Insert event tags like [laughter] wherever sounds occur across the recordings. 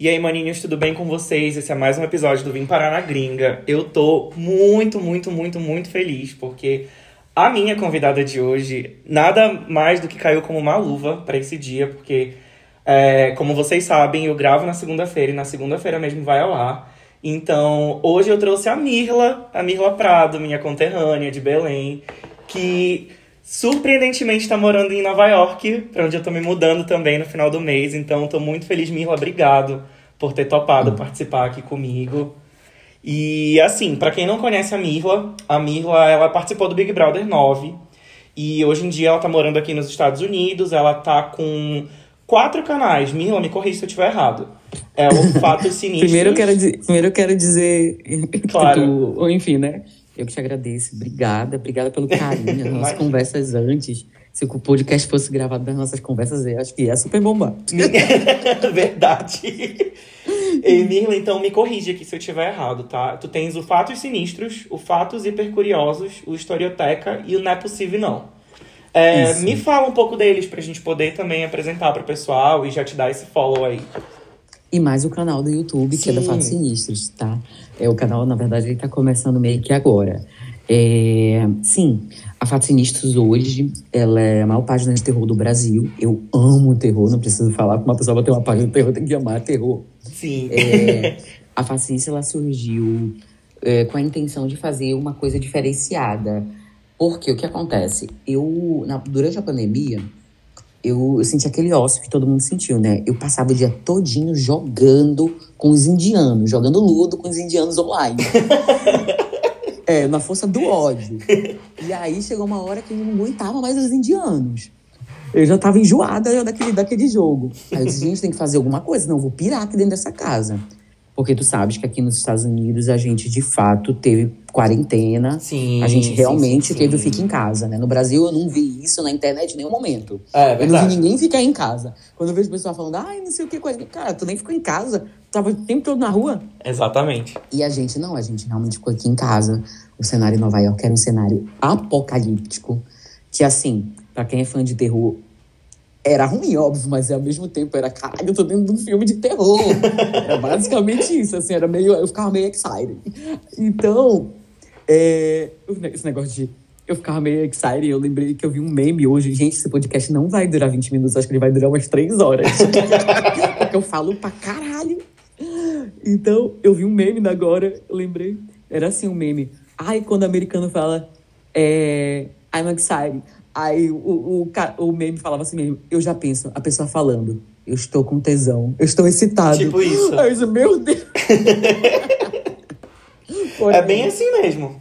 E aí, maninhos, tudo bem com vocês? Esse é mais um episódio do Vim Parar na Gringa. Eu tô muito, muito, muito, muito feliz, porque a minha convidada de hoje, nada mais do que caiu como uma luva para esse dia, porque, é, como vocês sabem, eu gravo na segunda-feira e na segunda-feira mesmo vai ao ar. Então, hoje eu trouxe a Mirla, a Mirla Prado, minha conterrânea de Belém, que surpreendentemente está morando em Nova York, para onde eu tô me mudando também no final do mês. Então, tô muito feliz, Mirla. Obrigado por ter topado participar aqui comigo. E assim, para quem não conhece a Mirla, a Mirla ela participou do Big Brother 9 e hoje em dia ela tá morando aqui nos Estados Unidos, ela tá com quatro canais. Mirla, me corrija se eu estiver errado. É o Fato [laughs] Sinistro. primeiro, eu quero, primeiro eu quero dizer. Claro. [laughs] Ou enfim, né? Eu que te agradeço. Obrigada, obrigada pelo carinho, [laughs] as nossas conversas antes. Se o podcast fosse gravado das nossas conversas, eu acho que ia super bombar. [laughs] Verdade. Ei, Mirla, então me corrige aqui se eu estiver errado, tá? Tu tens o Fatos Sinistros, o Fatos Hipercuriosos, o Historioteca e o Não é Possível Não. É, me fala um pouco deles pra gente poder também apresentar pro pessoal e já te dar esse follow aí. E mais o canal do YouTube, Sim. que é da Fatos Sinistros, tá? É, o canal, na verdade, ele tá começando meio que agora. É, sim, a Fatos Sinistros hoje, ela é a maior página de terror do Brasil. Eu amo terror, não preciso falar que uma pessoa vai ter uma página de terror, tem que amar terror. Sim. É, [laughs] a Fatos Sinistros, ela surgiu é, com a intenção de fazer uma coisa diferenciada. Porque o que acontece? Eu, na, durante a pandemia, eu, eu senti aquele ócio que todo mundo sentiu, né? Eu passava o dia todinho jogando com os indianos, jogando ludo com os indianos online. [laughs] É, na força do ódio. E aí chegou uma hora que eu não aguentava mais os indianos. Eu já tava enjoada daquele, daquele jogo. Aí eu disse, gente, tem que fazer alguma coisa, não, eu vou pirar aqui dentro dessa casa. Porque tu sabes que aqui nos Estados Unidos a gente de fato teve quarentena. Sim. A gente realmente sim, sim, teve o fica em casa, né? No Brasil eu não vi isso na internet em nenhum momento. É, eu não vi ninguém ficar em casa. Quando eu vejo o pessoal falando, ai, não sei o que, cara, tu nem ficou em casa, tu tava o tempo todo na rua. Exatamente. E a gente não, a gente realmente ficou aqui em casa. O cenário em Nova York era um cenário apocalíptico. Que assim, para quem é fã de terror, era ruim, óbvio, mas ao mesmo tempo era, caralho, eu tô dentro de um filme de terror. [laughs] era basicamente isso, assim, era meio, eu ficava meio excited. Então, é, esse negócio de eu ficava meio excited, eu lembrei que eu vi um meme hoje, gente, esse podcast não vai durar 20 minutos, acho que ele vai durar umas 3 horas. [laughs] Porque eu falo pra caralho. Então, eu vi um meme agora, eu lembrei, era assim um meme. Ai, quando o americano fala, é, I'm excited. Aí o, o, o meme falava assim mesmo, eu já penso, a pessoa falando, eu estou com tesão, eu estou excitado. Tipo isso. Aí eu meu Deus. [laughs] é bem assim mesmo.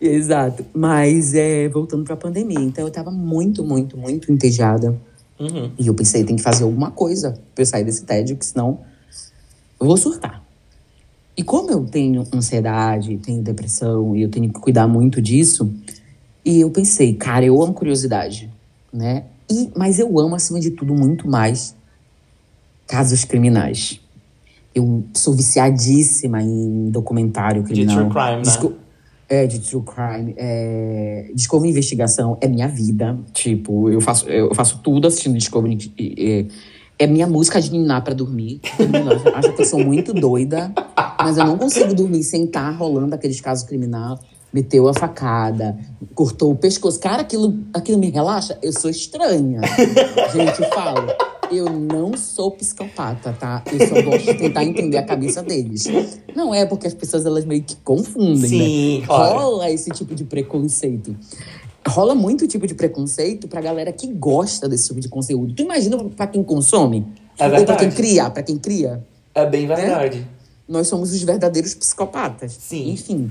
Exato. Mas é, voltando para a pandemia, então eu estava muito, muito, muito entediada. Uhum. E eu pensei, tem que fazer alguma coisa para eu sair desse tédio, que senão eu vou surtar. E como eu tenho ansiedade, tenho depressão e eu tenho que cuidar muito disso, e eu pensei, cara, eu amo curiosidade, né? E, mas eu amo, acima de tudo, muito mais casos criminais. Eu sou viciadíssima em documentário criminal. De true crime, Disco né? É, de true crime. É... Discovery Investigação é minha vida. Tipo, eu faço, eu faço tudo assistindo Discovery. É, é minha música de ninar pra dormir. [laughs] Acha que eu sou muito doida. Mas eu não consigo dormir sem estar rolando aqueles casos criminais meteu a facada, cortou o pescoço. Cara, aquilo, aquilo me relaxa. Eu sou estranha. [laughs] Gente, falo. Eu não sou psicopata, tá? Eu só gosto de tentar entender a cabeça deles. Não é porque as pessoas elas meio que confundem, Sim, né? Claro. Rola esse tipo de preconceito. Rola muito tipo de preconceito pra galera que gosta desse tipo de conteúdo. Tu imagina pra quem consome? É Ou pra quem verdade. cria? Pra quem cria? É bem verdade. Nós somos os verdadeiros psicopatas. Sim. Enfim.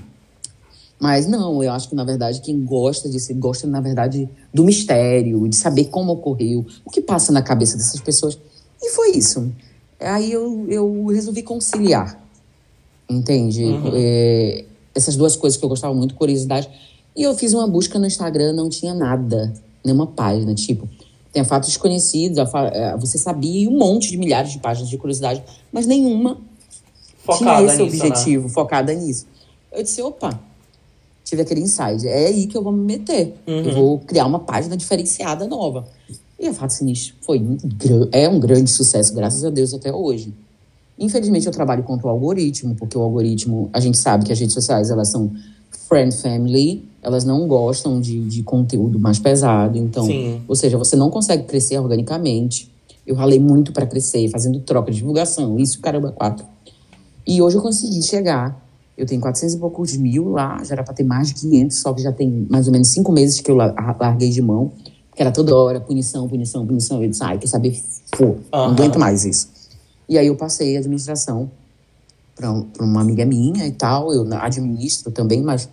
Mas não, eu acho que, na verdade, quem gosta disso, gosta, na verdade, do mistério, de saber como ocorreu, o que passa na cabeça dessas pessoas. E foi isso. Aí eu, eu resolvi conciliar. Entende? Uhum. É, essas duas coisas que eu gostava muito, curiosidade. E eu fiz uma busca no Instagram, não tinha nada, nenhuma página, tipo, tem fatos desconhecidos, a fa- é, você sabia, e um monte de milhares de páginas de curiosidade, mas nenhuma Focada tinha esse nisso, né? objetivo, focada nisso. Eu disse, opa, tive aquele insight, é aí que eu vou me meter. Uhum. Eu vou criar uma página diferenciada nova. E a Fato Sinistro foi um, é um grande sucesso, graças a Deus, até hoje. Infelizmente, eu trabalho contra o algoritmo, porque o algoritmo, a gente sabe que as redes sociais, elas são friend family, elas não gostam de, de conteúdo mais pesado. Então, Sim. ou seja, você não consegue crescer organicamente. Eu ralei muito para crescer, fazendo troca de divulgação, isso, caramba, quatro. E hoje eu consegui chegar. Eu tenho 400 e poucos mil lá, já era para ter mais de 500, só que já tem mais ou menos cinco meses que eu la- larguei de mão. Porque era toda hora punição, punição, punição. Eu disse, ai, quer saber? Pô, Aham. não aguento mais isso. E aí eu passei a administração para uma amiga minha e tal. Eu administro também, mas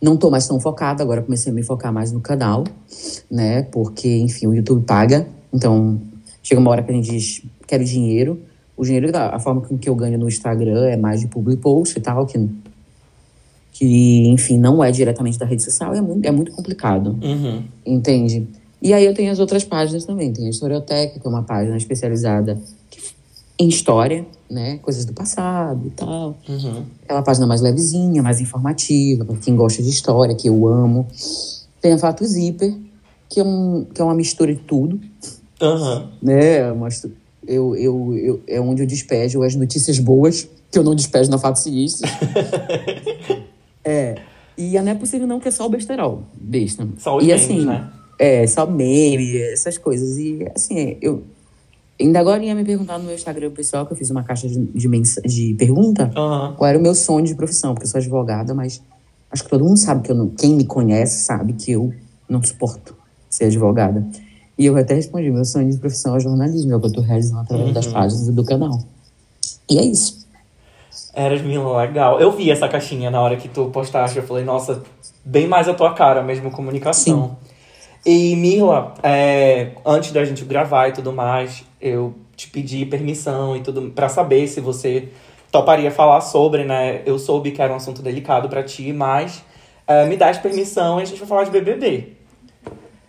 não tô mais tão focada. Agora comecei a me focar mais no canal, né? Porque, enfim, o YouTube paga. Então, chega uma hora que a gente diz, quero dinheiro. O dinheiro, a forma com que eu ganho no Instagram é mais de public post e tal, que, que enfim, não é diretamente da rede social. É muito, é muito complicado. Uhum. Entende? E aí eu tenho as outras páginas também. Tem a Historioteca, que é uma página especializada em história, né? Coisas do passado e tal. Uhum. Aquela página mais levezinha, mais informativa, para quem gosta de história, que eu amo. Tem a Fato Zíper, que é, um, que é uma mistura de tudo, Aham. né? Uma mistu- Eu, eu, eu, é onde eu despejo as notícias boas, que eu não despejo na Fato Sinistro. [laughs] é. E Não é Possível Não, que é só o besterol, besta. Só os e memes, assim, né? é, só meme, essas coisas. E assim, eu. Ainda agora ia me perguntar no meu Instagram pessoal, que eu fiz uma caixa de, de, de pergunta, Aham. qual era o meu sonho de profissão, porque eu sou advogada, mas acho que todo mundo sabe que eu não. Quem me conhece sabe que eu não suporto ser advogada. E eu até respondi: meu sonho de profissão é jornalismo, é o que eu tô realizando através das Uhum. páginas do canal. E é isso. Eras Mila, legal. Eu vi essa caixinha na hora que tu postaste. Eu falei, nossa, bem mais a tua cara mesmo, comunicação. E Mila, é, antes da gente gravar e tudo mais, eu te pedi permissão e tudo pra saber se você toparia falar sobre, né? Eu soube que era um assunto delicado pra ti, mas é, me dás permissão e a gente vai falar de BBB.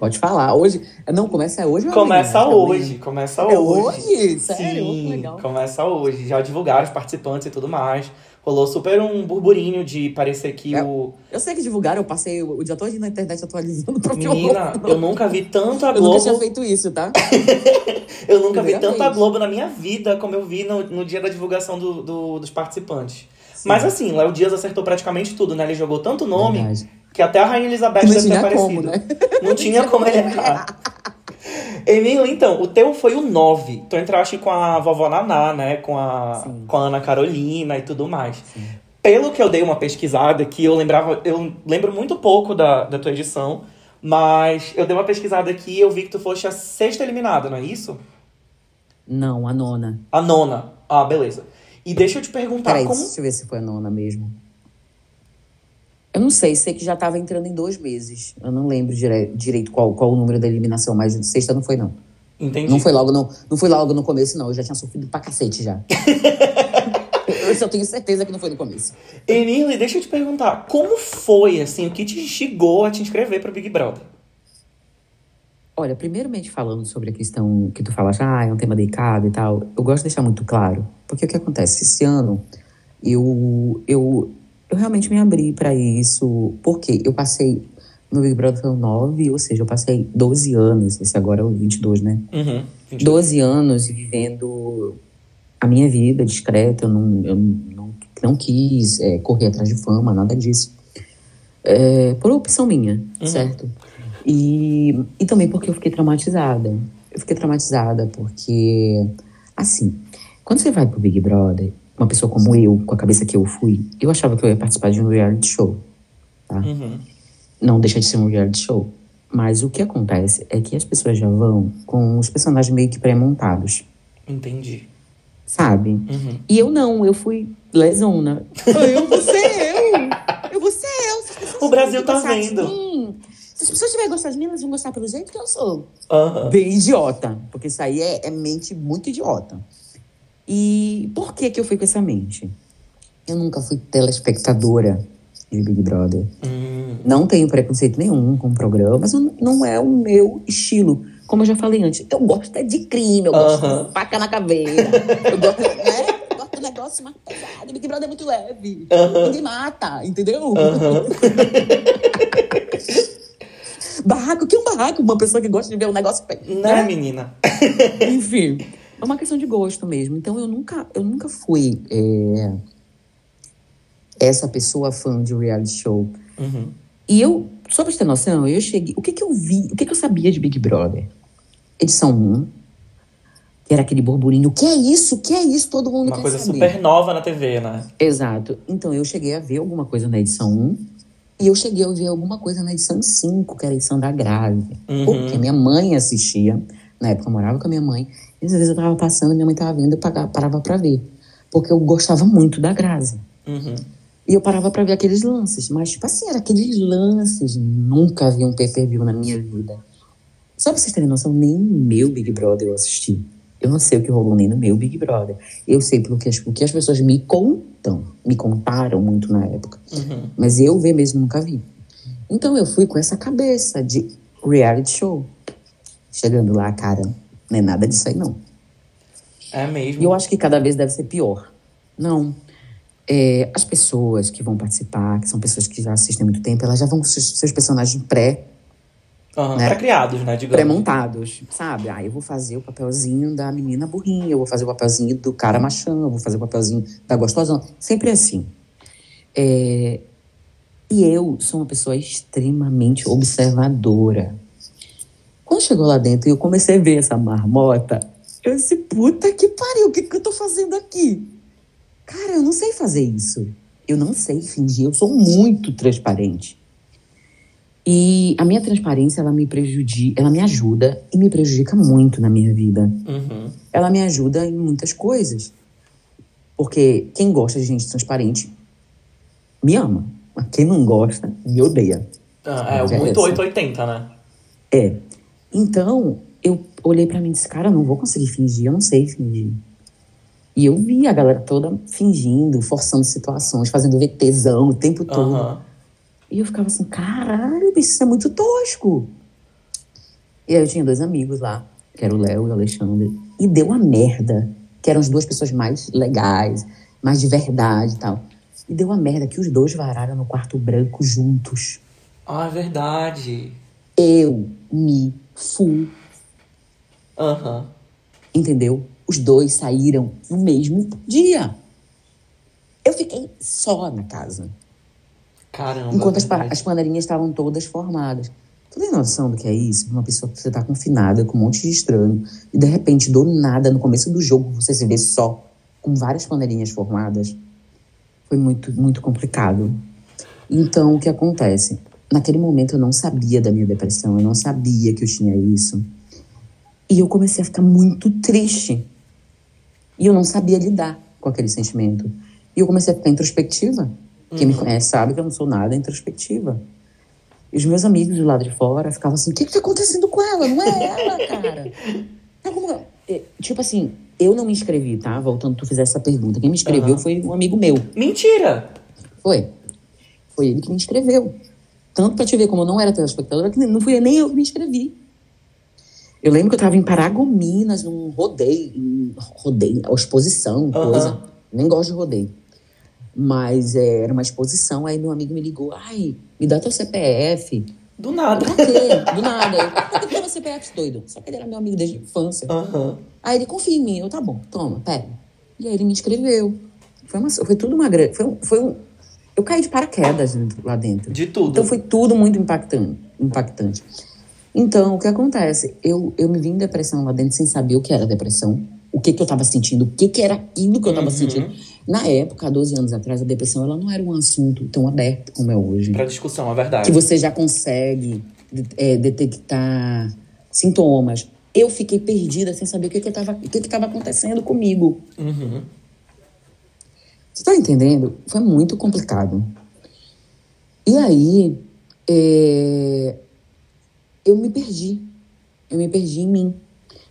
Pode falar. Hoje. Não, começa hoje. ou Começa amanhã? hoje, começa É hoje. hoje? Sério? Sim, legal. começa hoje. Já divulgaram os participantes e tudo mais. Rolou super um burburinho de parecer que É. o. Eu sei que divulgaram, eu passei o dia todo na internet atualizando o Menina, eu nunca vi tanto a Eu nunca tinha Globo. feito isso, tá? [laughs] Eu nunca vi tanto a. Globo na minha vida como eu vi no, no dia da divulgação do, do- dos participantes. Mas assim, Léo Dias acertou praticamente tudo, né? Ele jogou tanto nome Verdade. Que até a Rainha Elizabeth Não deve ter aparecido. como, né? Não tinha como ele errar. [laughs] Emílio, então, o teu foi o 9. Tu entraste com a vovó Naná, né? Com a, Sim. com a Ana Carolina e tudo mais. Pelo que eu dei uma pesquisada, que eu lembrava, eu lembro muito pouco da, da tua edição, mas eu dei uma pesquisada aqui e eu vi que tu foste a sexta eliminada, não é isso? Não, a nona. A nona. Ah, beleza. E deixa eu te perguntar Peraí, como. deixa eu ver se foi a nona mesmo. Eu não sei, sei que já tava entrando em dois meses. Eu não lembro dire- direito qual, qual o número da eliminação, mas sexta não foi, não. Entendi. Não foi logo no, não foi logo no começo, não. Eu já tinha sofrido pra cacete já. [laughs] eu só tenho certeza que não foi no começo. Emílio, deixa eu te perguntar, como foi, assim, o que te instigou a te inscrever pro Big Brother? Olha, primeiramente falando sobre a questão que tu falas, ah, é um tema delicado e tal, eu gosto de deixar muito claro. Porque o que acontece? Esse ano, eu, eu, eu realmente me abri pra isso. Porque eu passei, meu Big Brother foi o 9, ou seja, eu passei 12 anos, esse agora é o 22, né? Uhum. 12 anos vivendo a minha vida discreta, eu não, eu não, não quis é, correr atrás de fama, nada disso. É, por opção minha, certo? E, e também porque eu fiquei traumatizada. Eu fiquei traumatizada porque, assim, quando você vai pro Big Brother, uma pessoa como eu, com a cabeça que eu fui, eu achava que eu ia participar de um reality show, tá? Uhum. não deixa de ser um reality show. Mas o que acontece é que as pessoas já vão com os personagens meio que pré-montados, Entendi. sabe? Uhum. E eu não, eu fui lesona. [laughs] Eu vou ser eu! Eu vou ser eu! O Brasil tá vendo. Se as pessoas tiverem gostado de mim, elas vão gostar pelo jeito que eu sou. Aham. Bem idiota. Porque isso aí é, é mente muito idiota. E por que que eu fui com essa mente? Eu nunca fui telespectadora de Big Brother. Hum. Não tenho preconceito nenhum com o programa, mas não- não é o meu estilo. Como eu já falei antes, eu gosto de crime, eu gosto Aham. de faca na caveira. eu gosto, né? Eu gosto do negócio mais pesado. Big Brother é muito leve. Ninguém mata, entendeu? [laughs] barraco, o que é um barraco? Uma pessoa que gosta de ver um negócio. pe- Né, menina? Enfim. [laughs] É uma questão de gosto mesmo. Então eu nunca, eu nunca fui é, essa pessoa fã de reality show. Uhum. E eu, só pra você ter noção, eu cheguei. O que que eu vi, o que que eu sabia de Big Brother? Edição 1, que era aquele burburinho. O que é isso? O que é isso? Todo mundo Uma coisa saber. super nova na TV, né? Exato. Então eu cheguei a ver alguma coisa na edição 1 e eu cheguei a ver alguma coisa na edição 5, que era a edição da grávida. Uhum. Porque minha mãe assistia. Na época eu morava com a minha mãe. E às vezes eu tava passando, minha mãe tava vendo, eu parava pra ver. Porque eu gostava muito da Grazi. Uhum. E eu parava pra ver aqueles lances. Mas, tipo assim, era aqueles lances. Nunca vi um pay-per-view na minha vida. Só pra vocês terem noção, nem meu Big Brother eu assisti. Eu não sei o que rolou nem no meu Big Brother. Eu sei pelo que as, o que as pessoas me contam. Me contaram muito na época. Uhum. Mas eu ver mesmo nunca vi. Então eu fui com essa cabeça de reality show. Chegando lá, cara, não é nada disso aí, não. É mesmo. E eu acho que cada vez deve ser pior. Não. É, as pessoas que vão participar, que são pessoas que já assistem há muito tempo, elas já vão com seus, personagens pré, Uhum. né? Pré-criados, né? Digamos. pré-montados, sabe? Ah, eu vou fazer o papelzinho da menina burrinha, eu vou fazer o papelzinho do cara machão, eu vou fazer o papelzinho da gostosão. Sempre assim. É, E eu sou uma pessoa extremamente observadora. Quando chegou lá dentro e eu comecei a ver essa marmota, eu disse, puta que pariu, o que, que eu tô fazendo aqui? Cara, eu não sei fazer isso. Eu não sei fingir, eu sou muito transparente. E a minha transparência, ela me prejudica, ela me ajuda e me prejudica muito na minha vida. Uhum. Ela me ajuda em muitas coisas. Porque quem gosta de gente transparente me ama. Mas quem não gosta, me odeia. Ah, é é muito essa. 880, né? É. Então, eu olhei pra mim e disse, cara, eu não vou conseguir fingir, eu não sei fingir. E eu vi a galera toda fingindo, forçando situações, fazendo VTzão o tempo todo. Aham. E eu ficava assim, caralho, bicho, isso é muito tosco. E aí eu tinha dois amigos lá, que era o Léo e o Alexandre. E deu uma merda, que eram as duas pessoas mais legais, mais de verdade e tal. E deu uma merda que os dois vararam no quarto branco juntos. Ah, é verdade. Eu me fu, Aham. entendeu? Os dois saíram no mesmo dia. Eu fiquei só na casa. Caramba. Enquanto as, as panelinhas estavam todas formadas. Tu tem noção do que é isso? Uma pessoa que você tá confinada com um monte de estranho e de repente, do nada, no começo do jogo, você se vê só com várias panelinhas formadas. Foi muito, muito complicado. Então, o que acontece? Naquele momento eu não sabia da minha depressão, eu não sabia que eu tinha isso. E eu comecei a ficar muito triste. E eu não sabia lidar com aquele sentimento. E eu comecei a ficar introspectiva. Quem me conhece sabe que eu não sou nada introspectiva. E os meus amigos do lado de fora ficavam assim: o que, que tá acontecendo com ela? Não é ela, cara. [laughs] É, Tipo assim, eu não me inscrevi, tá? Voltando, tu fizesse essa pergunta. Quem me inscreveu Aham. foi um amigo meu. Mentira! Foi. Foi ele que me inscreveu. Tanto pra te ver como eu não era telespectadora, que não fui nem eu que me inscrevi. Eu lembro que eu tava em Paragominas, num rodeio, rodeio, exposição, coisa. Nem gosto de rodeio. Mas é, era uma exposição, aí meu amigo me ligou, ai, me dá teu CPF. Do nada. Pra quê? Do nada. Eu, por que CPF, doido? Só que ele era meu amigo desde a infância. Aham. Aí ele confia em mim. Eu, tá bom, toma, pega. E aí ele me inscreveu. Foi, uma, foi tudo uma grande. Foi, um- foi um. Eu caí de paraquedas dentro- lá dentro. De tudo. Então foi tudo muito impactante. impactante. Então, o que acontece? Eu, eu me vi em depressão lá dentro sem saber o que era depressão, o que, que eu estava sentindo, o que, que era aquilo que eu estava Uhum. sentindo. Na época, há 12 anos atrás, a depressão ela não era um assunto tão aberto como é hoje Pra discussão, é verdade. que você já consegue é, detectar sintomas. Eu fiquei perdida sem saber o que estava o que que tava acontecendo comigo. Uhum. Você tá entendendo? Foi muito complicado. E aí, é, eu me perdi. Eu me perdi em mim.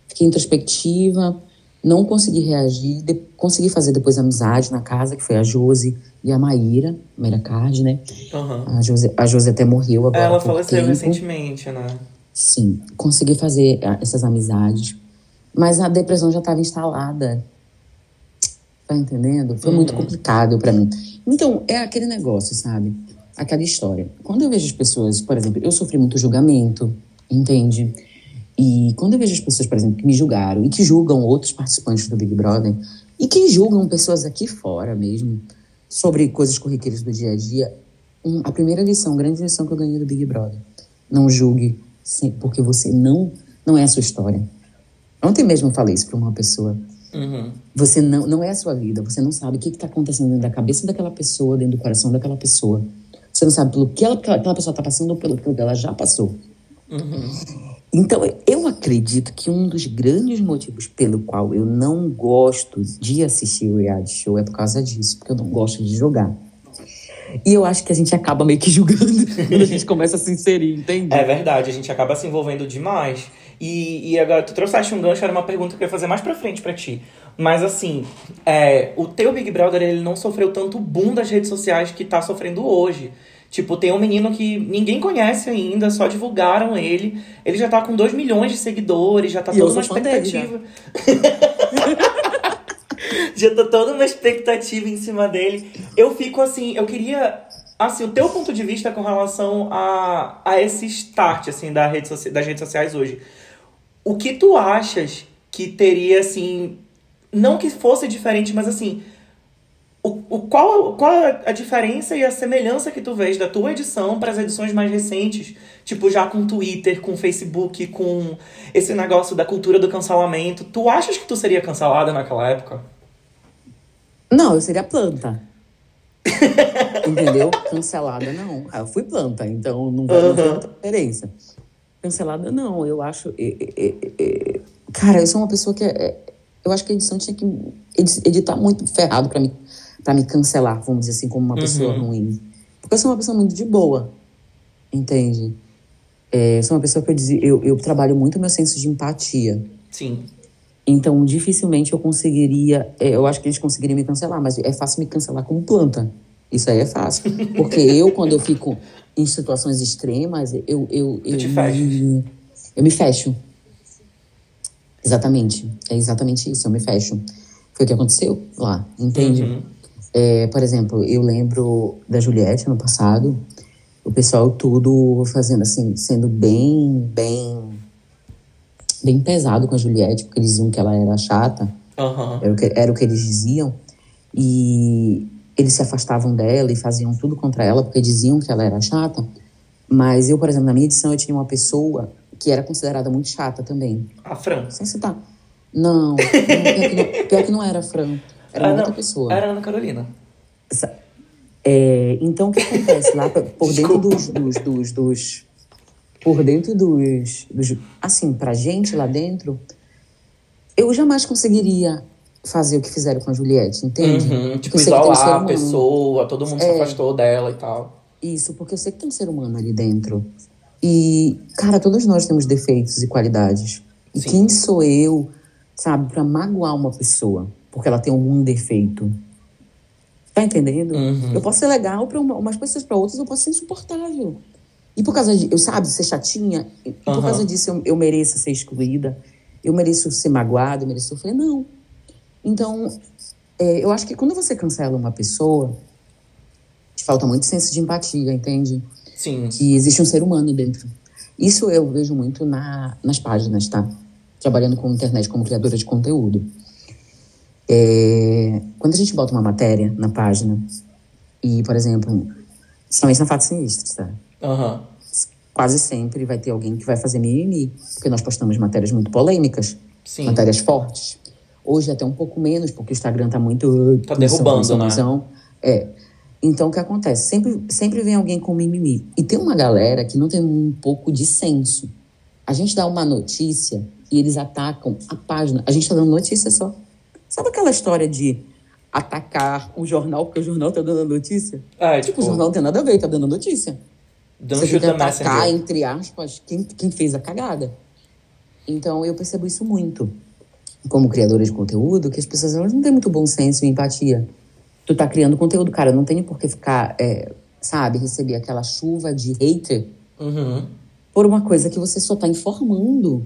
Fiquei introspectiva, não consegui reagir. de- consegui fazer depois amizade na casa, que foi a Josi e a Maíra, Maíra Card, né? Aham. A Josi, a Josi até morreu agora. há Ela faleceu tempo. recentemente, né? Sim, consegui fazer ah, essas amizades. Mas a depressão já estava instalada. Tá entendendo? Foi muito Uhum. complicado para mim. Então, é aquele negócio, sabe? Aquela história. Quando eu vejo as pessoas, por exemplo, eu sofri muito julgamento, entende? E quando eu vejo as pessoas, por exemplo, que me julgaram e que julgam outros participantes do Big Brother e que julgam pessoas aqui fora mesmo sobre coisas corriqueiras do dia a dia, um, a primeira lição, a grande lição que eu ganhei do Big Brother, não julgue porque você não não é a sua história. Ontem mesmo eu falei isso para uma pessoa. Uhum. Você não, não é a sua vida. Você não sabe o que está acontecendo dentro da cabeça daquela pessoa, dentro do coração daquela pessoa. Você não sabe pelo que ela, aquela pessoa está passando ou pelo que ela já passou. Uhum. Então, eu acredito que um dos grandes motivos pelo qual eu não gosto de assistir o reality show é por causa disso, porque eu não gosto de jogar. E eu acho que a gente acaba meio que [laughs] julgando quando a gente começa a se inserir, entende? É verdade, a gente acaba se envolvendo demais. E, e agora, tu trouxeste um gancho, era uma pergunta que eu ia fazer mais pra frente pra ti. Mas assim, é, o teu Big Brother, ele não sofreu tanto boom das redes sociais que tá sofrendo hoje. Tipo, tem um menino que ninguém conhece ainda, só divulgaram ele. Ele já tá com 2 milhões de seguidores, já tá E toda uma dele, expectativa. [laughs] já tá toda uma expectativa em cima dele. Eu fico assim, eu queria. Assim, o teu ponto de vista com relação a, a esse start, assim, da rede das redes sociais hoje. O que tu achas que teria, assim. Não que fosse diferente, mas assim. O, o, qual, qual a diferença e a semelhança que tu vês da tua edição para as edições mais recentes? Tipo, já com Twitter, com Facebook, com esse negócio da cultura do cancelamento. Tu achas que tu seria cancelada naquela época? Não, eu seria planta. Entendeu? Cancelada, não. Ah, eu fui planta, então não vai muita diferença. Cancelada, não. Eu acho. é, é, Cara, eu sou uma pessoa que. é- é- eu acho que a edição tinha que edi- editar muito ferrado pra me, pra me cancelar, vamos dizer assim, como uma pessoa Uhum. ruim. Porque eu sou uma pessoa muito de boa. Entende? É, eu sou uma pessoa que eu, dizia, eu, eu trabalho muito meu senso de empatia. Sim. Então, dificilmente eu conseguiria. é, eu acho que eles conseguiriam me cancelar, mas é fácil me cancelar como planta. Isso aí é fácil. [laughs] Porque eu, quando eu fico em situações extremas, eu. eu, eu te fecha. me, eu me fecho. Exatamente. É exatamente isso, eu me fecho. Foi o que aconteceu lá, entende? Uhum. É, por exemplo, eu lembro da Juliette no passado, o pessoal tudo fazendo assim, sendo bem, bem, bem pesado com a Juliette, porque eles diziam que ela era chata, Aham. era o que, era o que eles diziam, e eles se afastavam dela e faziam tudo contra ela, porque diziam que ela era chata. Mas eu, por exemplo, na minha edição, eu tinha uma pessoa que era considerada muito chata também, A Fran. sem citar. Não, não, pior, que não pior que não era a Fran, era Ah, outra não. pessoa. Era a Ana Carolina. É, então, o que acontece lá por- por dentro dos, dos, dos, dos- Por dentro dos, dos. Assim, pra gente lá dentro, eu jamais conseguiria fazer o que fizeram com a Juliette, entende? Uhum. Tipo, tem um isolar a pessoa, todo mundo se É. afastou dela e tal. Isso, porque eu sei que tem um ser humano ali dentro. E, cara, todos nós temos defeitos e qualidades. E Sim. quem sou eu, sabe, pra magoar uma pessoa porque ela tem algum defeito? Tá entendendo? Uhum. Eu posso ser legal pra uma, umas pessoas, pra outras eu posso ser insuportável. E por causa de, eu sabe, ser chatinha, e por causa disso eu, eu mereço ser excluída, eu mereço ser magoada, eu mereço sofrer. Não. Então, é, eu acho que quando você cancela uma pessoa, te falta muito senso de empatia, entende? Sim. que existe um ser humano dentro. Isso eu vejo muito na, nas páginas, tá? Trabalhando com internet como criadora de conteúdo. É, quando a gente bota uma matéria na página, e, por exemplo, somente na Fatos Sinistros, tá? Aham. Quase sempre vai ter alguém que vai fazer mimimi, porque nós postamos matérias muito polêmicas, Sim. matérias fortes. Hoje até um pouco menos, porque o Instagram tá muito... Tá derrubando, punição, né? É. Então, o que acontece? Sempre, sempre vem alguém com mimimi. E tem uma galera que não tem um pouco de senso. A gente dá uma notícia e eles atacam a página. A gente tá dando notícia só. Sabe aquela história de atacar o jornal porque o jornal tá dando notícia? É, Tipo, tipo, o jornal não tem nada a ver, tá dando notícia. don't Você tem que atacar, messenger. entre aspas, quem, quem fez a cagada. Então, eu percebo isso muito. Como criadora de conteúdo, que as pessoas elas não têm muito bom senso e empatia. Tu tá criando conteúdo, cara, não tem por que ficar, é, sabe, receber aquela chuva de hater Uhum. por uma coisa que você só tá informando.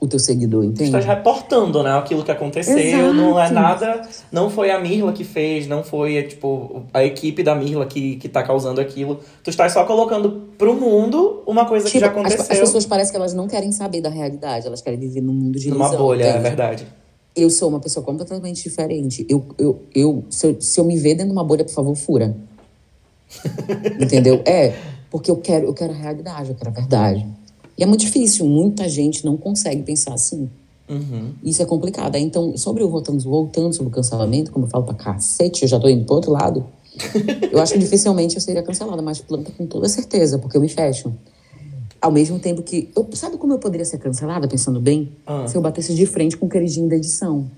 O teu seguidor, entende? Tu estás reportando, né, aquilo que aconteceu. Exato. Não é nada. Não foi a Mirla que fez, não foi, é, tipo, a equipe da Mirla que, que tá causando aquilo. Tu estás só colocando pro mundo uma coisa que Tipo, já as, aconteceu. as pessoas parecem que elas não querem saber da realidade, elas querem viver num mundo de numa ilusão, bolha, é entende? verdade. Eu sou uma pessoa completamente diferente. Eu, eu, eu, se, eu, se eu me ver dentro de uma bolha, por favor, fura. [laughs] Entendeu? É, porque eu quero, eu quero a realidade, eu quero a verdade. E é muito difícil, muita gente não consegue pensar assim. Uhum. Isso é complicado. Então, sobre o voltando, voltando sobre o cancelamento, como eu falo pra cacete, eu já tô indo pro outro lado. [laughs] eu acho que dificilmente eu seria cancelada, mas planta com toda certeza, porque eu me fecho. Ao mesmo tempo que. Eu, sabe como eu poderia ser cancelada, pensando bem? Ah. Se eu batesse de frente com o queridinho da edição.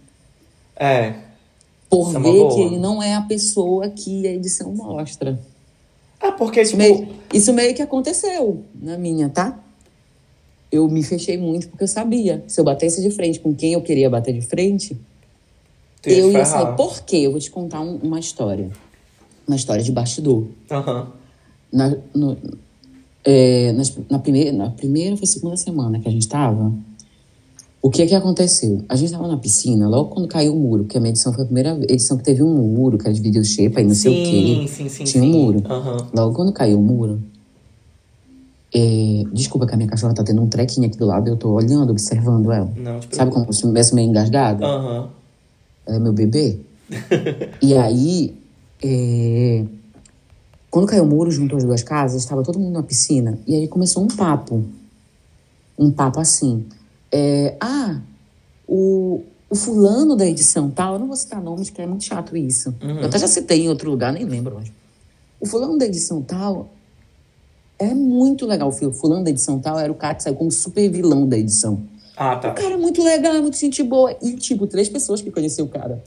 É. Por Isso é ver boa. que ele não é a pessoa que a edição mostra. É porque, Isso tipo. meio, isso meio que aconteceu na minha, tá? Eu me fechei muito porque eu sabia. Se eu batesse de frente com quem eu queria bater de frente, ia eu ia sair. Por quê? Eu vou te contar um- uma história. Uma história de bastidor. Aham. Na, no- é, nas- na, primeira, na primeira foi segunda semana que a gente tava. O que que aconteceu? A gente tava na piscina, logo quando caiu o muro, porque a minha edição foi a primeira edição que teve um muro, que era de vídeo shape, aí não sei o Sim, quê. sim, sim, Tinha sim. um muro. Aham. Logo quando caiu o muro. É, desculpa que a minha cachorra tá tendo um trequinho aqui do lado, eu tô olhando, observando ela. Não, Sabe como se eu estivesse meio engasgada? Aham. Ela é meu bebê. [laughs] e aí, é, quando caiu o muro, juntou as duas casas, estava todo mundo na piscina. E aí começou um papo. Um papo assim. é, ah, o, o fulano da edição tal, eu não vou citar nomes, que é muito chato isso. Eu até já citei em outro lugar, nem lembro onde. O fulano da edição tal é muito legal. O fulano da edição tal era o cara que saiu como super vilão da edição. Ah, O tá. cara é muito legal, é muito gente boa. E, tipo, três pessoas que conheciam o cara.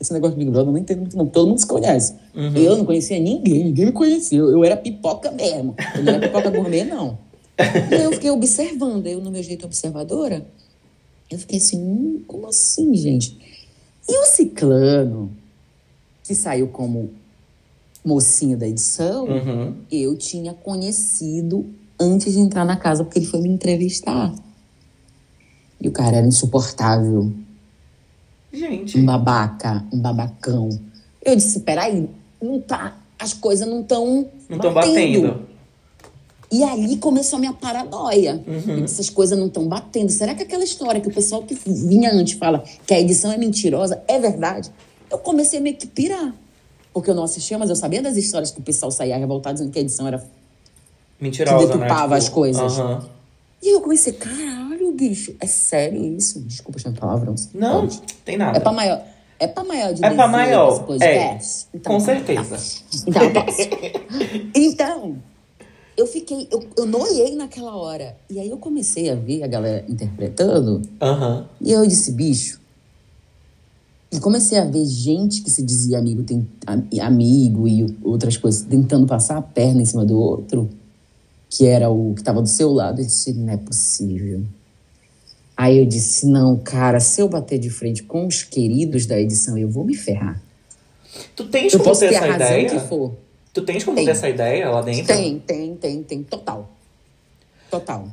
Esse negócio de Big Brother eu não entendo muito, não. Todo mundo se conhece. Uhum. Eu não conhecia ninguém, ninguém me conhecia. Eu, eu era pipoca mesmo. Eu não era pipoca gourmet, não. E aí eu fiquei observando. Eu, no meu jeito observadora, eu fiquei assim, hum, como assim, gente? E o Ciclano, que saiu como mocinho da edição, Uhum. eu tinha conhecido antes de entrar na casa, porque ele foi me entrevistar. E o cara era insuportável, Gente. um babaca, um babacão. Eu disse, peraí, não tá, as coisas não estão Não estão batendo. E ali começou a minha paranoia. Uhum. Essas coisas não estão batendo. Será que aquela história que o pessoal que vinha antes fala que a edição é mentirosa é verdade? Eu comecei a meio que pirar. Porque eu não assistia, mas eu sabia das histórias que o pessoal saía revoltado dizendo que a edição era Mentirosa, que né? detupava as coisas. Aham. E aí eu comecei, caralho, bicho, é sério isso? Desculpa chamar palavrão. Não, Pode. tem nada. É pra maior. É pra maior de É pra 18 maior, esse podcast? Com certeza. Então, eu [laughs] posso. Então, eu fiquei, eu, eu noiei naquela hora. E aí eu comecei a ver a galera interpretando. Aham. E eu disse, bicho. E comecei a ver gente que se dizia amigo, tem, am- amigo e outras coisas, tentando passar a perna em cima do outro, que era o que estava do seu lado. Eu disse, não é possível. Aí eu disse, não, cara, se eu bater de frente com os queridos da edição, eu vou me ferrar. Tu tens Eu como ter essa ideia? que for. Tu tens como Tem. ter essa ideia lá dentro? Tem, tem, tem, tem. Total. Total.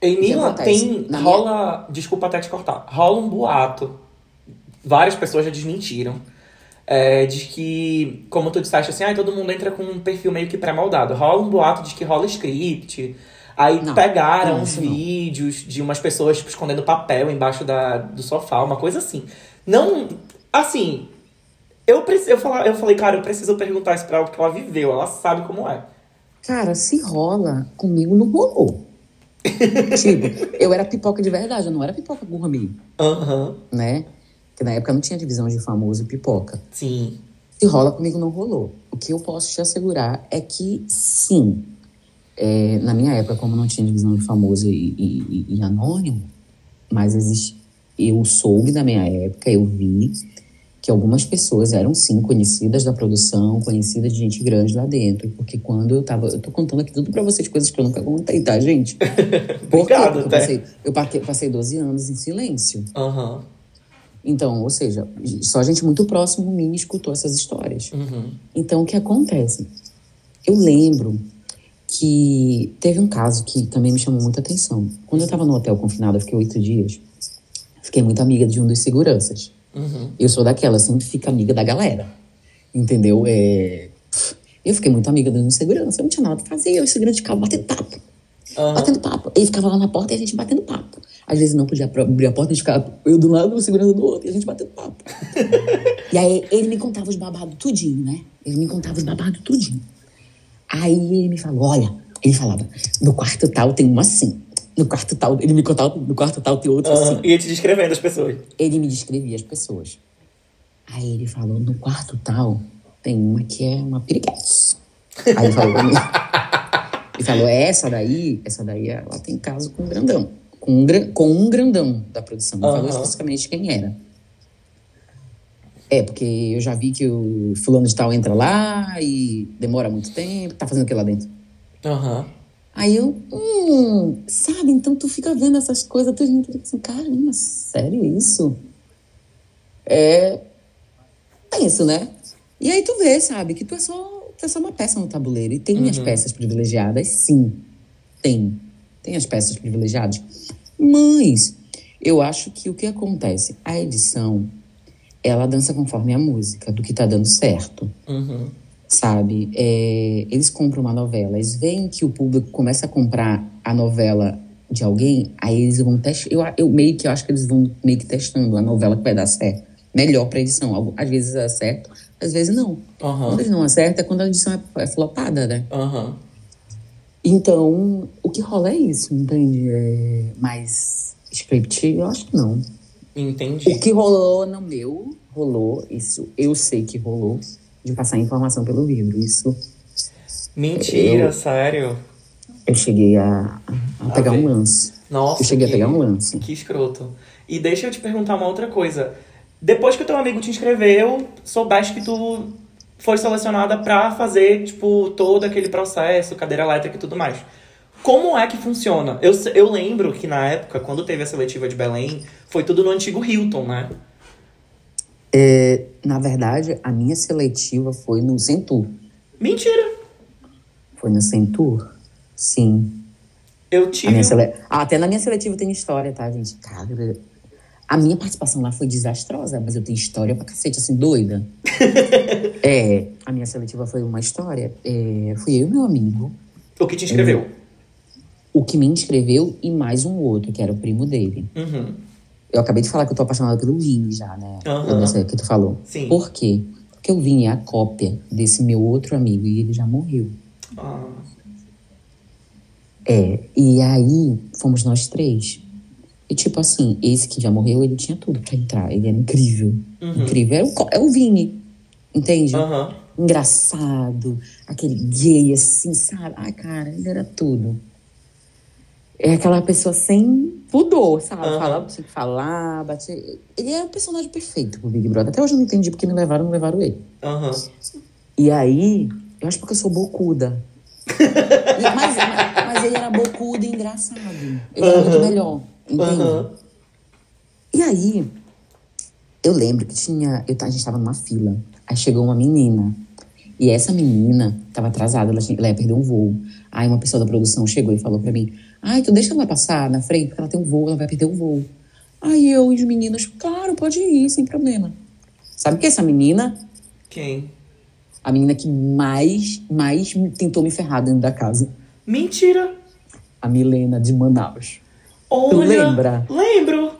Em Milan tem. Rola. Desculpa até te cortar. Rola um boato. Várias pessoas já desmentiram. É, de que, como tu disseste assim, ah, todo mundo entra com um perfil meio que pré-moldado. Rola um boato de que rola script. Aí Não, pegaram não, uns isso não. vídeos de umas pessoas tipo, escondendo papel embaixo da, do sofá, uma coisa assim. Não. Assim. Eu, preci- eu, falar, eu falei, cara, eu preciso perguntar isso pra ela, porque ela viveu, ela sabe como é. Cara, se rola, comigo não rolou. [laughs] tipo, eu era pipoca de verdade, eu não era pipoca gourmet, Aham, né? Porque na época não tinha divisão de famoso e pipoca. sim. Se rola, comigo não rolou. O que eu posso te assegurar é que sim. É, na minha época, como não tinha divisão de famoso e, e- e- anônimo, mas existe, eu soube da minha época, eu vi que algumas pessoas eram sim conhecidas da produção, conhecidas de gente grande lá dentro. Porque quando eu tava. Eu tô contando aqui tudo pra vocês, coisas que eu nunca contei, tá, gente? [laughs] Por quê? Obrigado, Porque eu passei, eu passei- passei 12 anos em silêncio. Aham. Então, ou seja, só gente muito próximo me escutou essas histórias. Uhum. Então, o que acontece? Eu lembro que teve um caso que também me chamou muita atenção. Quando eu estava no hotel confinado, eu fiquei oito dias, fiquei muito amiga de um dos seguranças. Uhum. Eu sou daquela, sempre fica amiga da galera. Entendeu? É... Eu fiquei muito amiga de um segurança, eu não tinha nada pra fazer, eu e o segurança ficava batendo papo. Aham. Batendo papo. Ele ficava lá na porta e a gente batendo papo. Às vezes não podia abrir a porta, a gente ficava eu do lado, o segurança do outro, e a gente batendo papo. [laughs] e aí ele me contava os babados tudinho, né? Ele me contava os babados tudinho. Aí ele me falou, olha, ele falava, no quarto tal tem uma assim. No quarto tal, ele me contava, no quarto tal tem outra assim. Aham. E ia te descrevendo as pessoas. Ele me descrevia as pessoas. Aí ele falou, no quarto tal, tem uma que é uma piriguete. Aí ele falou. [laughs] Ele falou, essa daí, essa daí, ela tem caso com um grandão. Com um, com um grandão da produção. Não falou Aham. especificamente quem era. É, porque eu já vi que o fulano de tal entra lá e demora muito tempo, tá fazendo o que lá dentro? Aham. Aí eu, hum, sabe? Então tu fica vendo essas coisas, tu fica assim, caramba, sério isso? É tenso, né? E aí tu vê, sabe, que tu é só, tu é só uma peça no tabuleiro. E tem as peças privilegiadas, sim. Tem. Tem as peças privilegiadas. Mas eu acho que o que acontece? A edição, ela dança conforme a música, do que tá dando certo Uhum. sabe? É, eles compram uma novela, eles veem que o público começa a comprar a novela de alguém, aí eles vão testar. Eu, eu meio que eu acho que eles vão meio que testando a novela que vai dar certo. Melhor pra edição. Às vezes acerta, às vezes não. Aham. Quando eles não acertam é quando a edição é, é flopada, né? Aham. Então, o que rola é isso, entende? É, mas script, eu acho que não. Entendi. O que rolou no meu, rolou, isso eu sei que rolou, de passar informação pelo livro. Isso Mentira, Eu- sério. eu cheguei a, a pegar ver. um lance. Nossa. Eu cheguei a que- pegar um lance. Que escroto. E deixa eu te perguntar uma outra coisa. Depois que o teu amigo te inscreveu, soubeste que tu foi selecionada pra fazer, tipo, todo aquele processo, cadeira elétrica e tudo mais. Como é que funciona? Eu, eu lembro que na época, quando teve a seletiva de Belém, foi tudo no antigo Hilton, né? É, na verdade, a minha seletiva foi no Centur. Mentira! Foi no Centur? Sim. Eu tive. sele... ah, até na minha seletiva tem história, tá, gente? Cara, a minha participação lá foi desastrosa, mas eu tenho história pra cacete, assim, doida. [laughs] é, a minha seletiva foi uma história. É, fui eu e meu amigo, O que te inscreveu? o que me inscreveu e mais um outro, que era o primo dele. Uhum. Eu acabei de falar que eu tô apaixonada pelo Vini já, né? Aham. Eu não sei o que tu falou. Sim. Por quê? Porque o Vini é a cópia desse meu outro amigo e ele já morreu. Ah, É, e aí fomos nós três. E tipo assim, esse que já morreu, ele tinha tudo pra entrar. Ele era incrível. Incrível. É o, é o Vini. Entende? Aham. Engraçado, aquele gay assim, sabe? Ai, cara, ele era tudo. É aquela pessoa sem pudor, sabe? Aham. Falava tinha que falar, bater. Ele é o personagem perfeito pro Big Brother. Até hoje eu não entendi porque me levaram, não levaram ele. Aham. E aí, eu acho porque eu sou bocuda. [laughs] Mas, mas, mas ele era bocudo e engraçado. Ele era muito melhor, entende? Aham. E aí, eu lembro que tinha. Eu, a gente tava numa fila. Aí chegou uma menina. E essa menina tava atrasada, ela, tinha, ela ia perder um voo. Aí uma pessoa da produção chegou e falou pra mim: Ai, tu deixa ela passar na frente, porque ela tem um voo, ela vai perder o voo. Aí eu e os meninos, claro, pode ir, sem problema. Sabe o que é essa menina? Quem? A menina que mais, mais tentou me ferrar dentro da casa. Mentira! A Milena de Manaus. Olha, lembra? Lembro.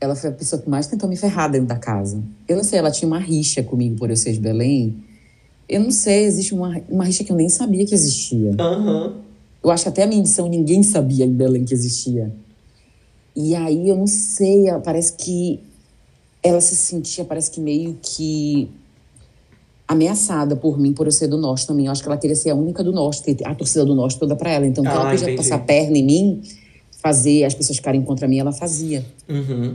Ela foi a pessoa que mais tentou me ferrar dentro da casa. Eu não sei, ela tinha uma rixa comigo por eu ser de Belém. Eu não sei, existe uma, uma rixa que eu nem sabia que existia. Aham. Eu acho que até a minha edição ninguém sabia em Belém que existia. E aí eu não sei, parece que ela se sentia, parece que meio que ameaçada por mim, por eu ser do norte também. Eu acho que ela queria ser a única do norte, ter a torcida do norte toda pra ela. Então, Ah, ela podia entendi. passar a perna em mim, fazer as pessoas ficarem contra mim, ela fazia. Uhum.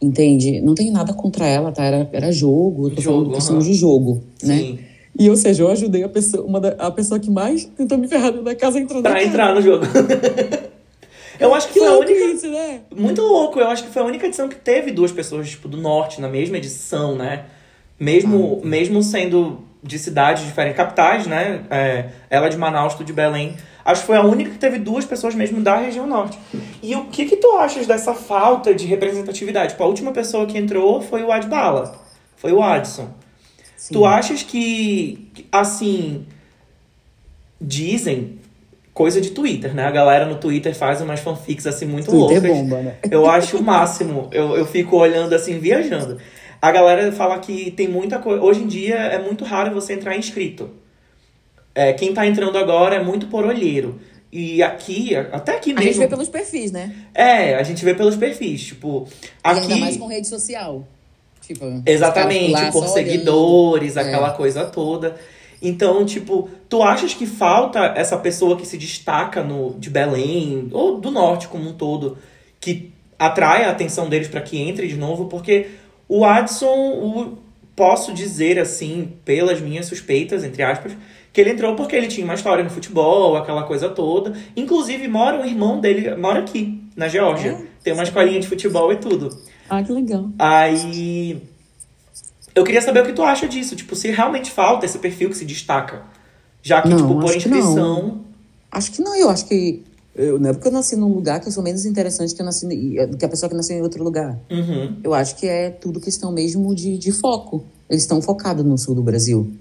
Entende? Não tenho nada contra ela, tá? Era, era jogo, eu tô Jogo, falando questão aham. de jogo, né? Sim. E, ou seja, eu ajudei a pessoa, uma da- a pessoa que mais tentou me ferrar dentro da casa entrando na Pra casa. entrar no jogo. [laughs] eu acho que, Que foi a única. isso, né? Muito louco, eu acho que foi a única edição que teve duas pessoas, tipo, do norte na mesma edição, né? Mesmo, Ah. mesmo sendo de cidades diferentes, capitais, né? É, ela de Manaus, tu de Belém. Acho que foi a única que teve duas pessoas mesmo da região norte. E o que que tu achas dessa falta de representatividade? Tipo, a última pessoa que entrou foi o Adbala. Foi o Adson. Sim. Tu achas que, assim, dizem coisa de Twitter, né? A galera no Twitter faz umas fanfics assim muito Twitter loucas. Bomba, né? Eu acho o máximo. Eu, eu fico olhando assim, viajando. A galera fala que tem muita coisa. Hoje em dia é muito raro você entrar inscrito. É, quem tá entrando agora é muito por olheiro. E aqui, até aqui mesmo. A gente vê pelos perfis, né? É, a gente vê pelos perfis. Tipo, aqui. E ainda mais com rede social. Tipo, Exatamente, por seguidores, olhando. aquela é. coisa toda. Então, tipo, tu achas que falta essa pessoa que se destaca no de Belém, ou do norte como um todo, que atrai a atenção deles para que entre de novo? Porque o Adson, o, posso dizer assim, pelas minhas suspeitas, entre aspas, que ele entrou porque ele tinha uma história no futebol, aquela coisa toda. Inclusive, mora um irmão dele, mora aqui, na Geórgia. É? Tem uma escolinha de futebol e tudo. Ah, que legal. Aí. Eu queria saber o que tu acha disso. Tipo, se realmente falta esse perfil que se destaca. Já que, não, tipo, por inscrição. Acho que não, eu acho que. Eu, não é porque eu nasci num lugar que eu sou menos interessante que, eu nasci, que a pessoa que nasceu em outro lugar. Uhum. Eu acho que é tudo questão mesmo de, de foco. Eles estão focados no sul do Brasil.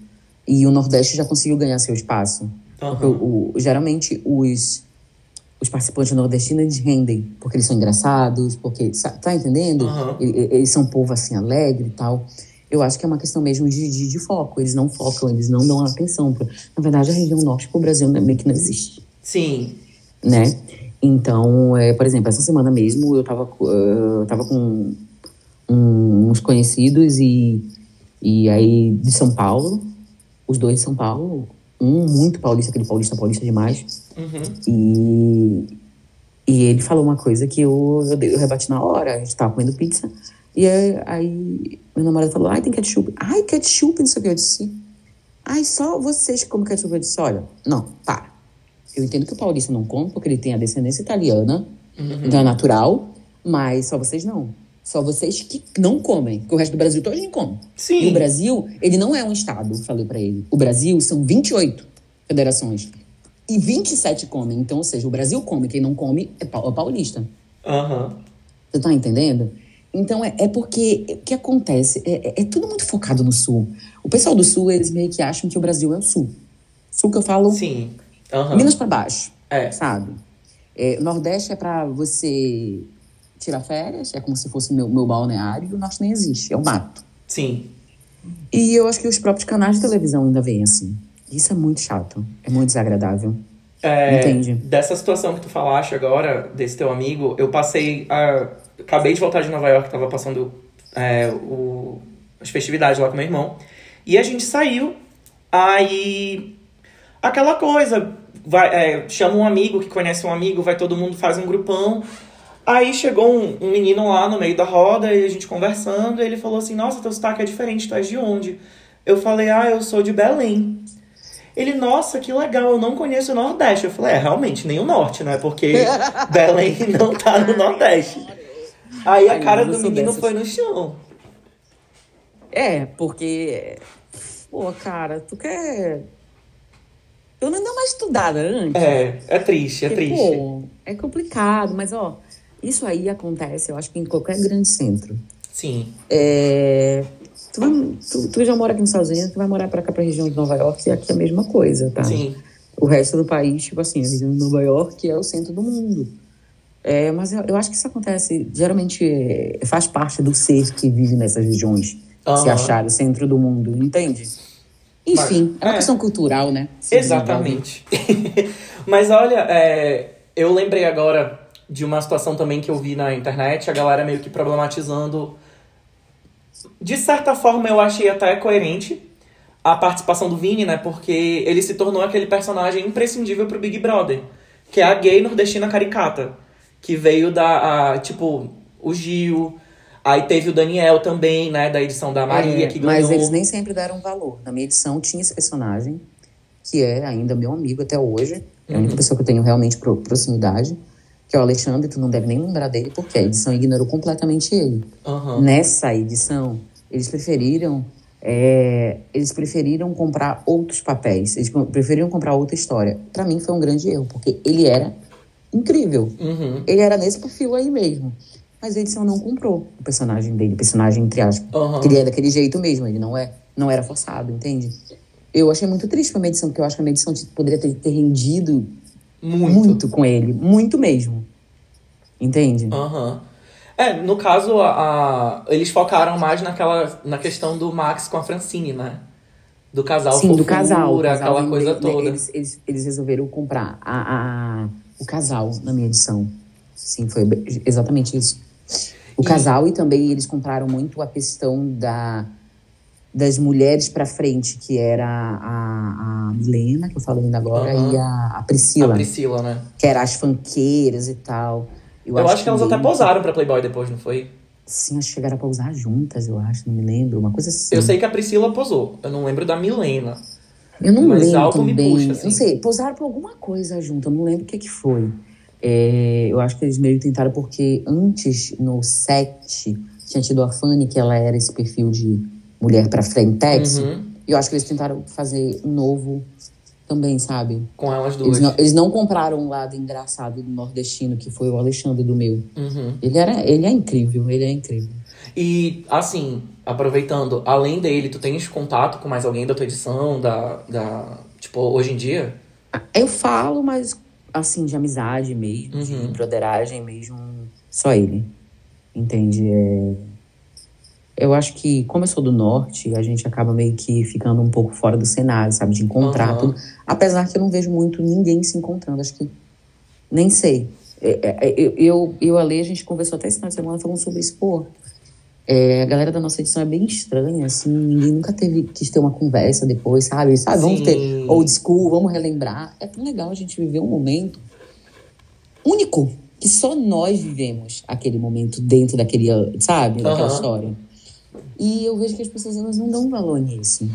E o Nordeste já conseguiu ganhar seu espaço. Uhum. O, o, geralmente os, os participantes nordestinos rendem, porque eles são engraçados, porque. Tá entendendo? Uhum. Eles, eles, são um povo assim alegre e tal. Eu acho que é uma questão mesmo de, de, de foco. Eles não focam, eles não dão atenção. Pra, na verdade, a região norte para o Brasil meio que não existe. Sim. Né? Então, é, por exemplo, essa semana mesmo eu tava, eu tava com uns conhecidos e, e aí de São Paulo os dois de São Paulo, um muito paulista, aquele paulista paulista demais. Uhum. E, e ele falou uma coisa que eu, eu, eu rebati na hora, a gente tava comendo pizza. E aí, aí meu namorado falou, ai, tem ketchup. Ai, ketchup, não sei o que. Eu disse, ai, só vocês que comem ketchup. Eu disse, olha, não, para. Eu entendo que o paulista não come, porque ele tem a descendência italiana, uhum. então é natural, mas só vocês não. Só vocês que não comem, porque o resto do Brasil todo come. Sim. E o Brasil, ele não é um estado, falei para ele. O Brasil são 28 federações. E 27 comem. Então, ou seja, o Brasil come, quem não come é, é paulista. Aham. Uhum. Você tá entendendo? Então, é, é porque o que acontece? É, é, é, tudo muito focado no Sul. O pessoal do Sul, eles meio que acham que o Brasil é o Sul. Sul que eu falo. Sim. Uhum. Minas para baixo. É. Sabe? É, Nordeste é para você tirar férias, é como se fosse meu, meu balneário, e o norte nem existe, é o mato. Sim. E eu acho que os próprios canais de televisão ainda veem assim. Isso é muito chato, é muito desagradável. É, Entende? Dessa situação que tu falaste agora, desse teu amigo, eu passei. A, acabei de voltar de Nova York, tava passando é, o, as festividades lá com meu irmão. E a gente saiu, aí. Aquela coisa, vai, é, chama um amigo que conhece um amigo, vai todo mundo, faz um grupão. Aí chegou um, um, menino lá no meio da roda e a gente conversando, e ele falou assim: Nossa, teu sotaque é diferente, tu és de onde? Eu falei: Ah, eu sou de Belém. Ele, nossa, que legal, eu não conheço o Nordeste. Eu falei: É, realmente, nem o Norte, né? Porque [laughs] Belém não tá no Nordeste. Aí a cara do menino foi no chão. É, porque. Pô, cara, tu quer. Eu não deu mais estudada antes. É, é triste, é porque, triste. Pô, é complicado, mas ó. Isso aí acontece, eu acho que em qualquer grande centro. Sim. É, tu, vai, tu, tu, já mora aqui nos Estados Unidos, tu vai morar para cá, para a região de Nova York, e aqui é a mesma coisa, tá? Sim. O resto do país, tipo assim, a região de Nova York é o centro do mundo. É, mas eu, eu, acho que isso acontece, geralmente é, faz parte do ser que vive nessas regiões, uhum. se achar o centro do mundo, entende? Enfim, mas, é uma é. questão cultural, né? Exatamente. [laughs] mas olha, é, eu lembrei agora de uma situação também que eu vi na internet, a galera meio que problematizando. De certa forma, eu achei até coerente a participação do Vini, né? Porque ele se tornou aquele personagem imprescindível pro Big Brother, que é a gay nordestina caricata, que veio da, a, tipo, o Gil, aí teve o Daniel também, né, da edição da Maria, é, que ganhou. Mas eles nem sempre deram valor. Na minha edição tinha esse personagem, que é ainda meu amigo até hoje, é a única uhum. pessoa que eu tenho realmente proximidade que é o Alexandre, tu não deve nem lembrar dele, porque a edição ignorou completamente ele. Uhum. Nessa edição, eles preferiram é, eles preferiram comprar outros papéis, eles preferiram comprar outra história. Para mim foi um grande erro, porque ele era incrível. Uhum. Ele era nesse perfil aí mesmo. Mas a edição não comprou o personagem dele, o personagem entre aspas. Uhum. Que ele é daquele jeito mesmo, ele não é, não era forçado, entende? Eu achei muito triste com a medição, porque eu acho que a medição poderia ter, ter rendido Muito. muito com ele, muito mesmo. Entende? Aham. É, no caso, a, a- eles focaram mais naquela, na questão do Max com a Francine, né? Do casal Sim, fofura, do casal. aquela coisa vem- toda. Eles, eles, eles resolveram comprar a, a- o casal na minha edição. Sim, foi exatamente isso. O E- casal e também eles compraram muito a questão da, das mulheres pra frente, que era a, a Milena, que eu falo ainda agora, Aham. e a, a A Priscila, Priscila, né? que era as fanqueiras e tal. Eu, acho, que elas até posaram pra Playboy depois, não foi? Sim, acho que chegaram a pousar juntas, eu acho, não me lembro. Uma coisa assim. Eu sei que a Priscila posou. Eu não lembro da Milena. Eu não Mas lembro algo me também. puxa, assim. Não sei, pousaram por alguma coisa junto, eu não lembro o que, que foi. É, eu acho que eles meio tentaram, porque antes, no set, tinha tido a Fanny, que ela era esse perfil de mulher pra frentex. Uhum. E eu acho que eles tentaram fazer um novo também, sabe? Com elas duas. Eles não, eles não compraram um lado engraçado do nordestino, que foi o Alexandre do meu. Uhum. Ele, era, ele é incrível, ele é incrível. E, assim, aproveitando, além dele, tu tens contato com mais alguém da tua edição, da, da tipo, hoje em dia? Eu falo, mas assim, de amizade mesmo, Uhum. de broderagem mesmo, só ele. Entende? É... Eu acho que, como eu sou do norte, a gente acaba meio que ficando um pouco fora do cenário, sabe? De encontrar Aham. tudo. Apesar que eu não vejo muito ninguém se encontrando. Acho que. Nem sei. É, é, Eu, eu, eu e a gente conversou até esse final de semana falando sobre isso. Pô, é, a galera da nossa edição é bem estranha, assim. Ninguém nunca teve, quis ter uma conversa depois, sabe? Sabe? Vamos ter old school, vamos relembrar. É tão legal a gente viver um momento único, que só nós vivemos aquele momento dentro daquele, sabe? Daquela Aham. história. E eu vejo que as pessoas elas não dão valor nisso.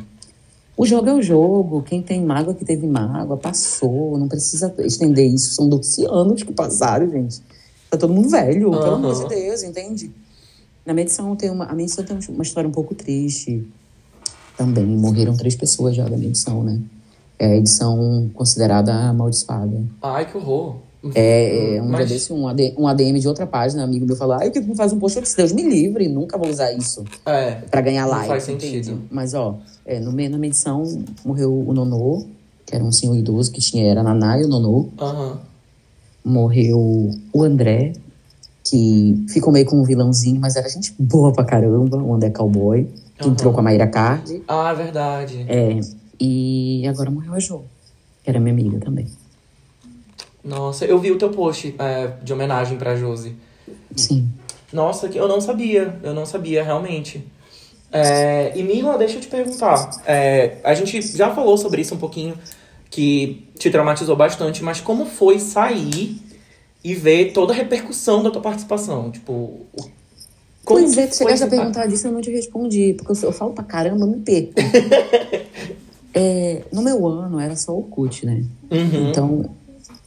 O jogo é o jogo. Quem tem mágoa que teve mágoa, passou. Não precisa estender isso. São 12 anos que passaram, gente. Tá todo mundo velho, pelo amor de Deus, entende? Na minha edição tem uma. A minha edição tem uma história um pouco triste. Também morreram três pessoas já da minha edição, né? É a edição considerada amaldiçoada. Ai, que horror. É, é, um Mas- dia desse, um, AD, um ADM de outra página, um amigo meu falou: Ai, que tu não faz um post? Eu disse, Deus me livre, nunca vou usar isso É. pra ganhar like. faz entende? sentido. Mas, ó, é, no meio, na medição morreu o Nonô, que era um senhor idoso que tinha, era a Naná e o Nonô. Aham. Morreu o André, que ficou meio como um vilãozinho, mas era gente boa pra caramba, o André Cowboy, que Aham. entrou com a Mayra Card. Ah, é verdade. É, e agora morreu a Jo, que era minha amiga também. Nossa, eu vi o teu post é, de homenagem pra Josi. Sim. Nossa, que eu não sabia. Eu não sabia, realmente. É, e Mirla, deixa eu te perguntar. É, a gente já falou sobre isso um pouquinho, que te traumatizou bastante, mas como foi sair e ver toda a repercussão da tua participação? Tipo, como pois que é, tu chegaste a perguntar disso eu não te respondi, porque eu, eu falo pra caramba, eu me perco. [laughs] É, no meu ano era só o CUT, né? Uhum. Então,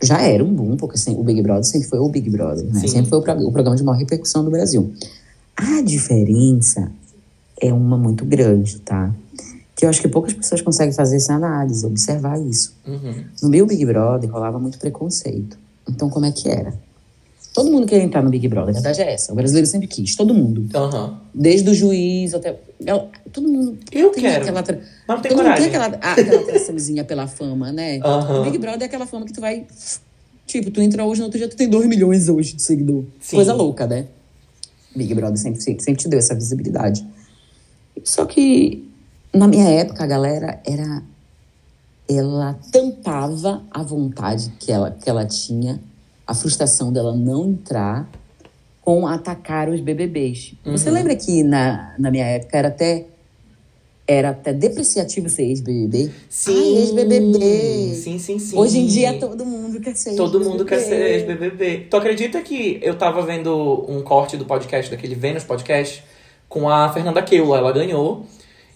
já era um boom, porque assim, o Big Brother sempre foi o Big Brother, né? Sempre foi o, o programa de maior repercussão do Brasil. A diferença é uma muito grande, tá? Que eu acho que poucas pessoas conseguem fazer essa análise, observar isso. Uhum. No meu Big Brother rolava muito preconceito. Então, como é que era? Todo mundo queria entrar no Big Brother, a verdade é essa. O brasileiro sempre quis, todo mundo. Aham. Desde o juiz até. ela- Todo mundo. Eu quero. Aquela tra- Mas não tem todo mundo coragem. tem aquela, ah, aquela atraçãozinha pela fama, né? Aham. O Big Brother é aquela fama que tu vai. Tipo, tu entra hoje, no outro dia tu tem 2 milhões hoje de seguidor. Sim. Coisa louca, né? Big Brother sempre, sempre, sempre te deu essa visibilidade. Só que na minha época a galera era. Ela tampava a vontade que ela, que ela tinha, a frustração dela não entrar com atacar os BBBs. Você Uhum. lembra que na, na minha época era até. Era até depreciativo ser ex-BBB? Sim. Ai, ex-BBB. Sim, sim, sim. Hoje em dia todo mundo quer ser Todo mundo quer ser ex-BBB. Tu acredita que eu tava vendo um corte do podcast, daquele Vênus Podcast, com a Fernanda Keula. Ela ganhou.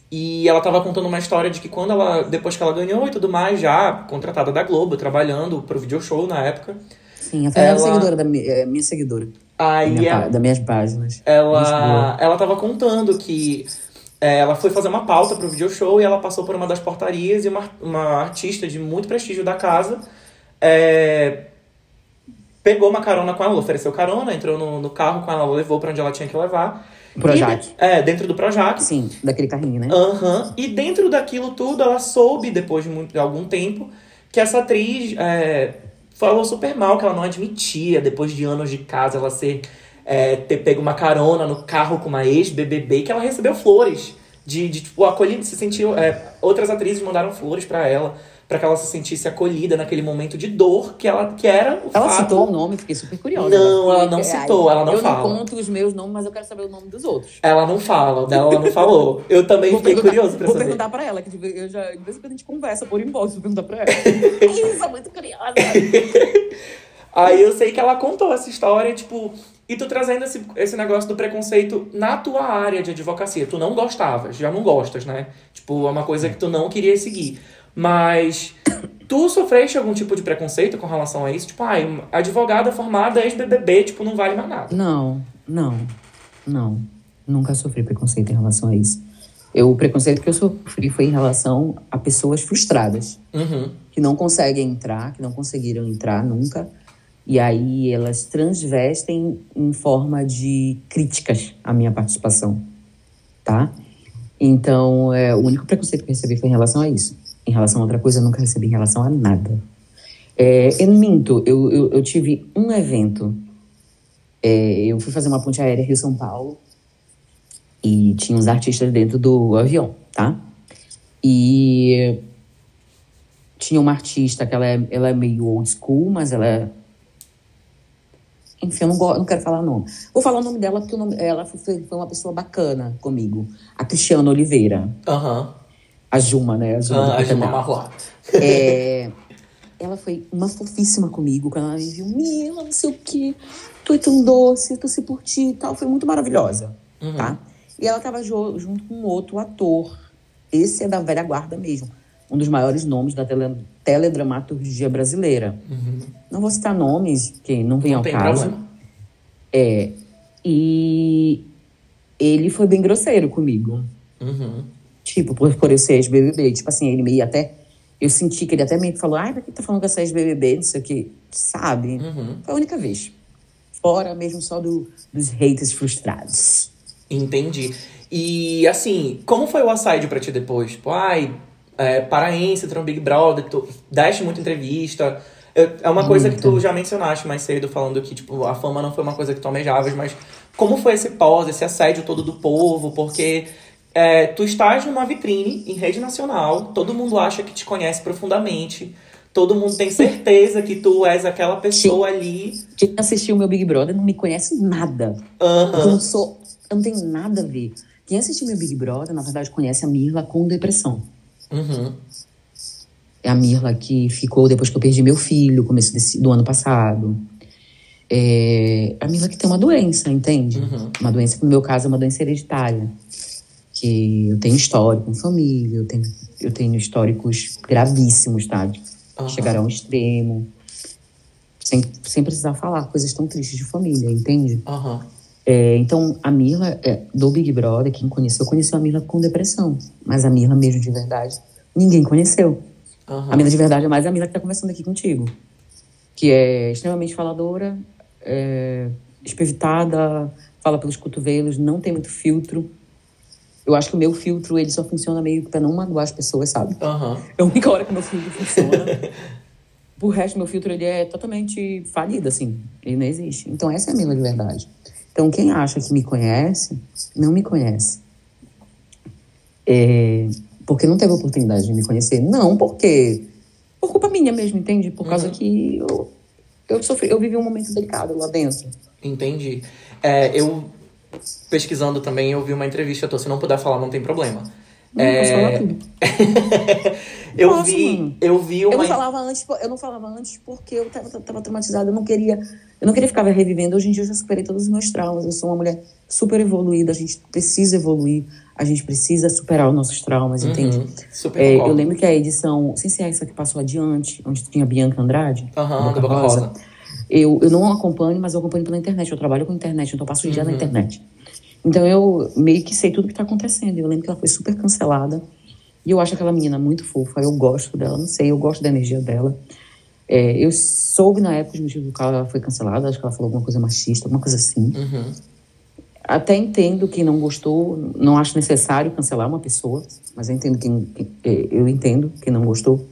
E ela tava contando uma história de que quando ela, depois que ela ganhou e tudo mais, já contratada da Globo, trabalhando pro video show na época. Sim, a Fernanda é Ela- seguidora da é minha seguidora. Da Aí minha ela, pá- das minhas páginas. Ela, ela tava contando que é, ela foi fazer uma pauta pro video show e ela passou por uma das portarias e uma, uma artista de muito prestígio da casa é, pegou uma carona com ela, ofereceu carona, entrou no, no carro com ela, levou para onde ela tinha que levar. Projac. E, é, dentro do Projac. Sim, daquele carrinho, né? Aham. Uhum. E dentro daquilo tudo, ela soube, depois de, muito, de algum tempo, que essa atriz é, falou super mal, que ela não admitia, depois de anos de casa, ela ser é, ter pego uma carona no carro com uma ex-BBB, que ela recebeu flores. De, de tipo, se sentiu. É, outras atrizes mandaram flores para ela para que ela se sentisse acolhida naquele momento de dor que ela que era o Ela fato... citou o nome, fiquei super curiosa. Não, ela não citou, ela não eu fala. Eu não conto os meus nomes, mas eu quero saber o nome dos outros. Ela não fala, dela ela não falou. Eu também vou fiquei curioso pra vou saber. Vou perguntar pra ela, que eu já, de vez em quando a gente conversa por inbox, vou perguntar pra [laughs] ela. Isso, é muito curiosa. [laughs] Aí eu sei que ela contou essa história, tipo, e tu trazendo esse, esse negócio do preconceito na tua área de advocacia. Tu não gostavas, já não gostas, né? Tipo, é uma coisa que tu não queria seguir. Mas tu sofreste algum tipo de preconceito com relação a isso? Tipo, ai, ah, advogada formada ex-BBB, tipo, não vale mais nada. Não, não, não. Nunca sofri preconceito em relação a isso. Eu, o preconceito que eu sofri foi em relação a pessoas frustradas. Uhum. Que não conseguem entrar, que não conseguiram entrar nunca. E aí elas transvestem em forma de críticas à minha participação, tá? Então, é, o único preconceito que eu recebi foi em relação a isso. Em relação a outra coisa, eu nunca recebi em relação a nada. É, eu minto, eu, eu, eu tive um evento. É, eu fui fazer uma ponte aérea Rio-São Paulo e tinha uns artistas dentro do avião, tá? E tinha uma artista que ela é, ela é meio old school, mas ela é enfim, eu não, não quero falar nome. Vou falar o nome dela porque o nome, ela foi, foi uma pessoa bacana comigo. A Cristiana Oliveira. Aham. Uhum. A Juma, né? A Juma, ah, a Juma. É, [laughs] ela foi uma fofíssima comigo. Quando ela me viu, Mila, não sei o quê. Tu é tão doce, tu se por ti e tal. Foi muito maravilhosa, uhum. tá? E ela tava junto com outro ator. Esse é da velha guarda mesmo. Um dos maiores nomes da tele, teledramaturgia brasileira. Uhum. Não vou citar nomes, que não vem não ao tem caso. Problema. É. E ele foi bem grosseiro comigo. Uhum. Tipo, por, por eu ser ex-BBB. Tipo assim, ele meio até... Eu senti que ele até meio que falou, ai, pra que tá falando que essa ex-BBB, não sei o que. Sabe? Uhum. Foi a única vez. Fora mesmo só do, dos haters frustrados. Entendi. E, assim, como foi o assédio pra ti depois? Tipo, ai, é, paraense, entrou no Big Brother, tu deste muita entrevista. É uma coisa que tu já mencionaste mais cedo, falando que, tipo, a fama não foi uma coisa que tu almejavas, mas como foi esse pós, esse assédio todo do povo? Porque é, tu estás numa vitrine em rede nacional, todo mundo acha que te conhece profundamente, todo mundo tem certeza que tu és aquela pessoa Sim. ali. Quem assistiu o meu Big Brother não me conhece nada. Uhum. Eu não sou. Eu não tenho nada a ver. Quem assistiu meu Big Brother, na verdade, conhece a Mirla com depressão. Uhum. É a Mirla que ficou depois que eu perdi meu filho, começo desse, do ano passado. É a Mirla que tem uma doença, entende? Uhum. Uma doença que, no meu caso, é uma doença hereditária. Que eu tenho histórico em família, eu tenho, eu tenho históricos gravíssimos, tá? Uhum. Chegaram ao extremo. Sem, sem precisar falar coisas tão tristes de família, entende? Uhum. É, então, a Mirla, é, do Big Brother, quem conheceu, conheceu a Mirla com depressão. Mas a Mirla mesmo de verdade, ninguém conheceu. Uhum. A Mirla de verdade é mais a Mirla que está conversando aqui contigo. Que é extremamente faladora, é, espevitada, fala pelos cotovelos, não tem muito filtro. Eu acho que o meu filtro, ele só funciona meio que pra não magoar as pessoas, sabe? Uhum. É a única hora que o meu filtro funciona. [laughs] Por resto, meu filtro, ele é totalmente falido, assim. Ele não existe. Então, essa é a Mirla de verdade. Então, quem acha que me conhece, não me conhece. É, porque não teve oportunidade de me conhecer. Não, porque... Por culpa minha mesmo, entende? Por causa Uhum. que eu, eu sofri... Eu vivi um momento delicado lá dentro. Entendi. É, eu, pesquisando também, eu vi uma entrevista tua. Se não puder falar, não tem problema. Não, É, [laughs] eu Posso, vi, mano. eu vi Eu uma. não falava antes, eu não falava antes porque eu tava, tava traumatizada, eu não queria, eu não queria ficar revivendo. Hoje em dia eu já superei todos os meus traumas. Eu sou uma mulher super evoluída, a gente precisa evoluir, a gente precisa superar os nossos traumas, entende? Uhum, super É, eu lembro que a edição, não sei se é essa que passou adiante, onde tinha Bianca Andrade, Aham, do Boca Rosa. Eu, eu não acompanho, mas eu acompanho pela internet. Eu trabalho com internet, então eu passo o dia na Uhum. internet. Então eu meio que sei tudo que tá acontecendo. Eu lembro que ela foi super cancelada. E eu acho aquela menina muito fofa. Eu gosto dela, não sei, eu gosto da energia dela. É, eu soube na época os motivos do qual ela foi cancelada. Acho que ela falou alguma coisa machista, alguma coisa assim. Uhum. Até entendo quem não gostou, não acho necessário cancelar uma pessoa, mas eu entendo quem, é, eu entendo quem não gostou.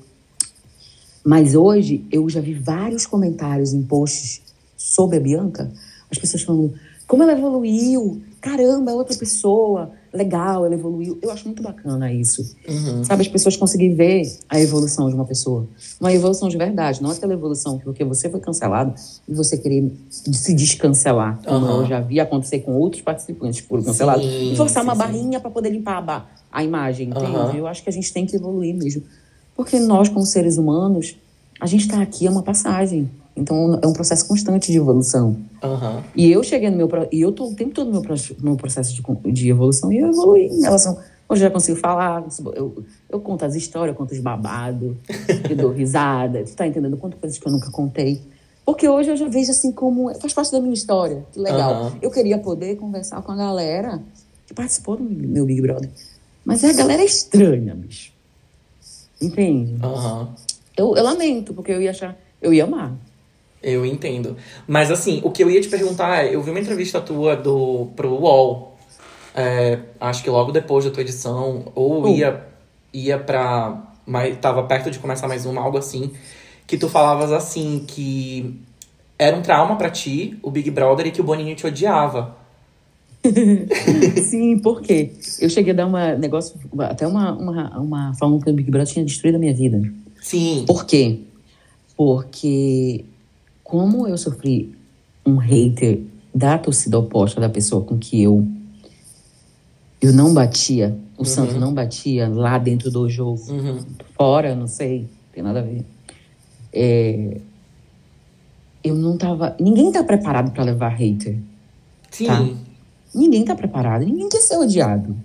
Mas hoje eu já vi vários comentários em posts sobre a Bianca, as pessoas falando como ela evoluiu, caramba, é outra pessoa, legal, ela evoluiu. Eu acho muito bacana isso. Uhum. Sabe, as pessoas conseguirem ver a evolução de uma pessoa. Uma evolução de verdade, não aquela evolução porque você foi cancelado e você querer se descancelar, como Uhum. eu já vi acontecer com outros participantes que foram cancelados, Sim, e forçar sim, uma sim. barrinha para poder limpar a, ba- a imagem? Uhum. Eu acho que a gente tem que evoluir mesmo. Porque nós, como seres humanos, a gente está aqui, é uma passagem. Então, é um processo constante de evolução. Aham. E eu cheguei no meu. E eu tô o tempo todo no meu, no processo de, de evolução e eu evoluí em relação. Hoje eu já consigo falar, eu, eu conto as histórias, eu conto os babados, [laughs] eu dou risada. Tu tá entendendo? Eu conto coisas que eu nunca contei. Porque hoje eu já vejo assim como. Faz parte da minha história. Que legal. Aham. Eu queria poder conversar com a galera que participou do meu Big Brother. Mas a galera é estranha, bicho. Entende? Aham. Eu, eu lamento, porque eu ia achar. Eu ia amar. Eu entendo. Mas assim, o que eu ia te perguntar é, eu vi uma entrevista tua do, pro UOL, é, acho que logo depois da tua edição, ou Uh. ia, ia pra. Mas tava perto de começar mais uma, algo assim, que tu falavas assim, que era um trauma pra ti, o Big Brother, e que o Boninho te odiava. [laughs] Sim, por quê? Eu cheguei a dar uma negócio, até uma, uma, uma falando que o Big Brother tinha destruído a minha vida. Sim. Por quê? Porque como eu sofri um hater da torcida oposta da pessoa com que eu eu não batia, o santo não batia lá dentro do jogo, Uhum. fora, não sei, tem nada a ver. É, eu não tava, ninguém tá preparado para levar hater. Sim. Tá. Ninguém tá preparado, ninguém quer ser odiado.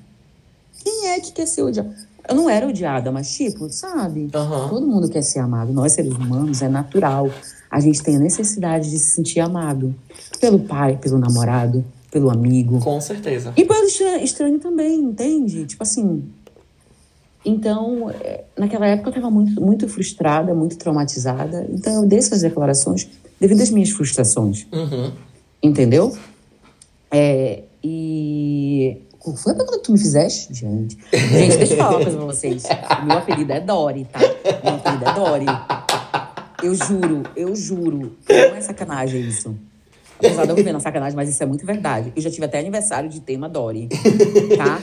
Quem é que quer ser odiado? Eu não era odiada, mas tipo, sabe? Aham. Todo mundo quer ser amado. Nós, seres humanos, é natural. A gente tem a necessidade de se sentir amado. Pelo pai, pelo namorado, pelo amigo. Com certeza. E pelo estra- estranho também, entende? Tipo assim. Então, é, naquela época eu estava muito, muito frustrada, muito traumatizada. Então eu dei essas declarações devido às minhas frustrações. Uhum. Entendeu? É, e. Qual foi a pergunta que tu me fizeste? Gente, gente deixa eu falar uma coisa pra vocês. Meu apelido é Dori, tá? Meu apelido é Dori. Eu juro, eu juro. Não é sacanagem isso. Apesar de eu viver na sacanagem, mas isso é muito verdade. Eu já tive até aniversário de tema Dori, tá?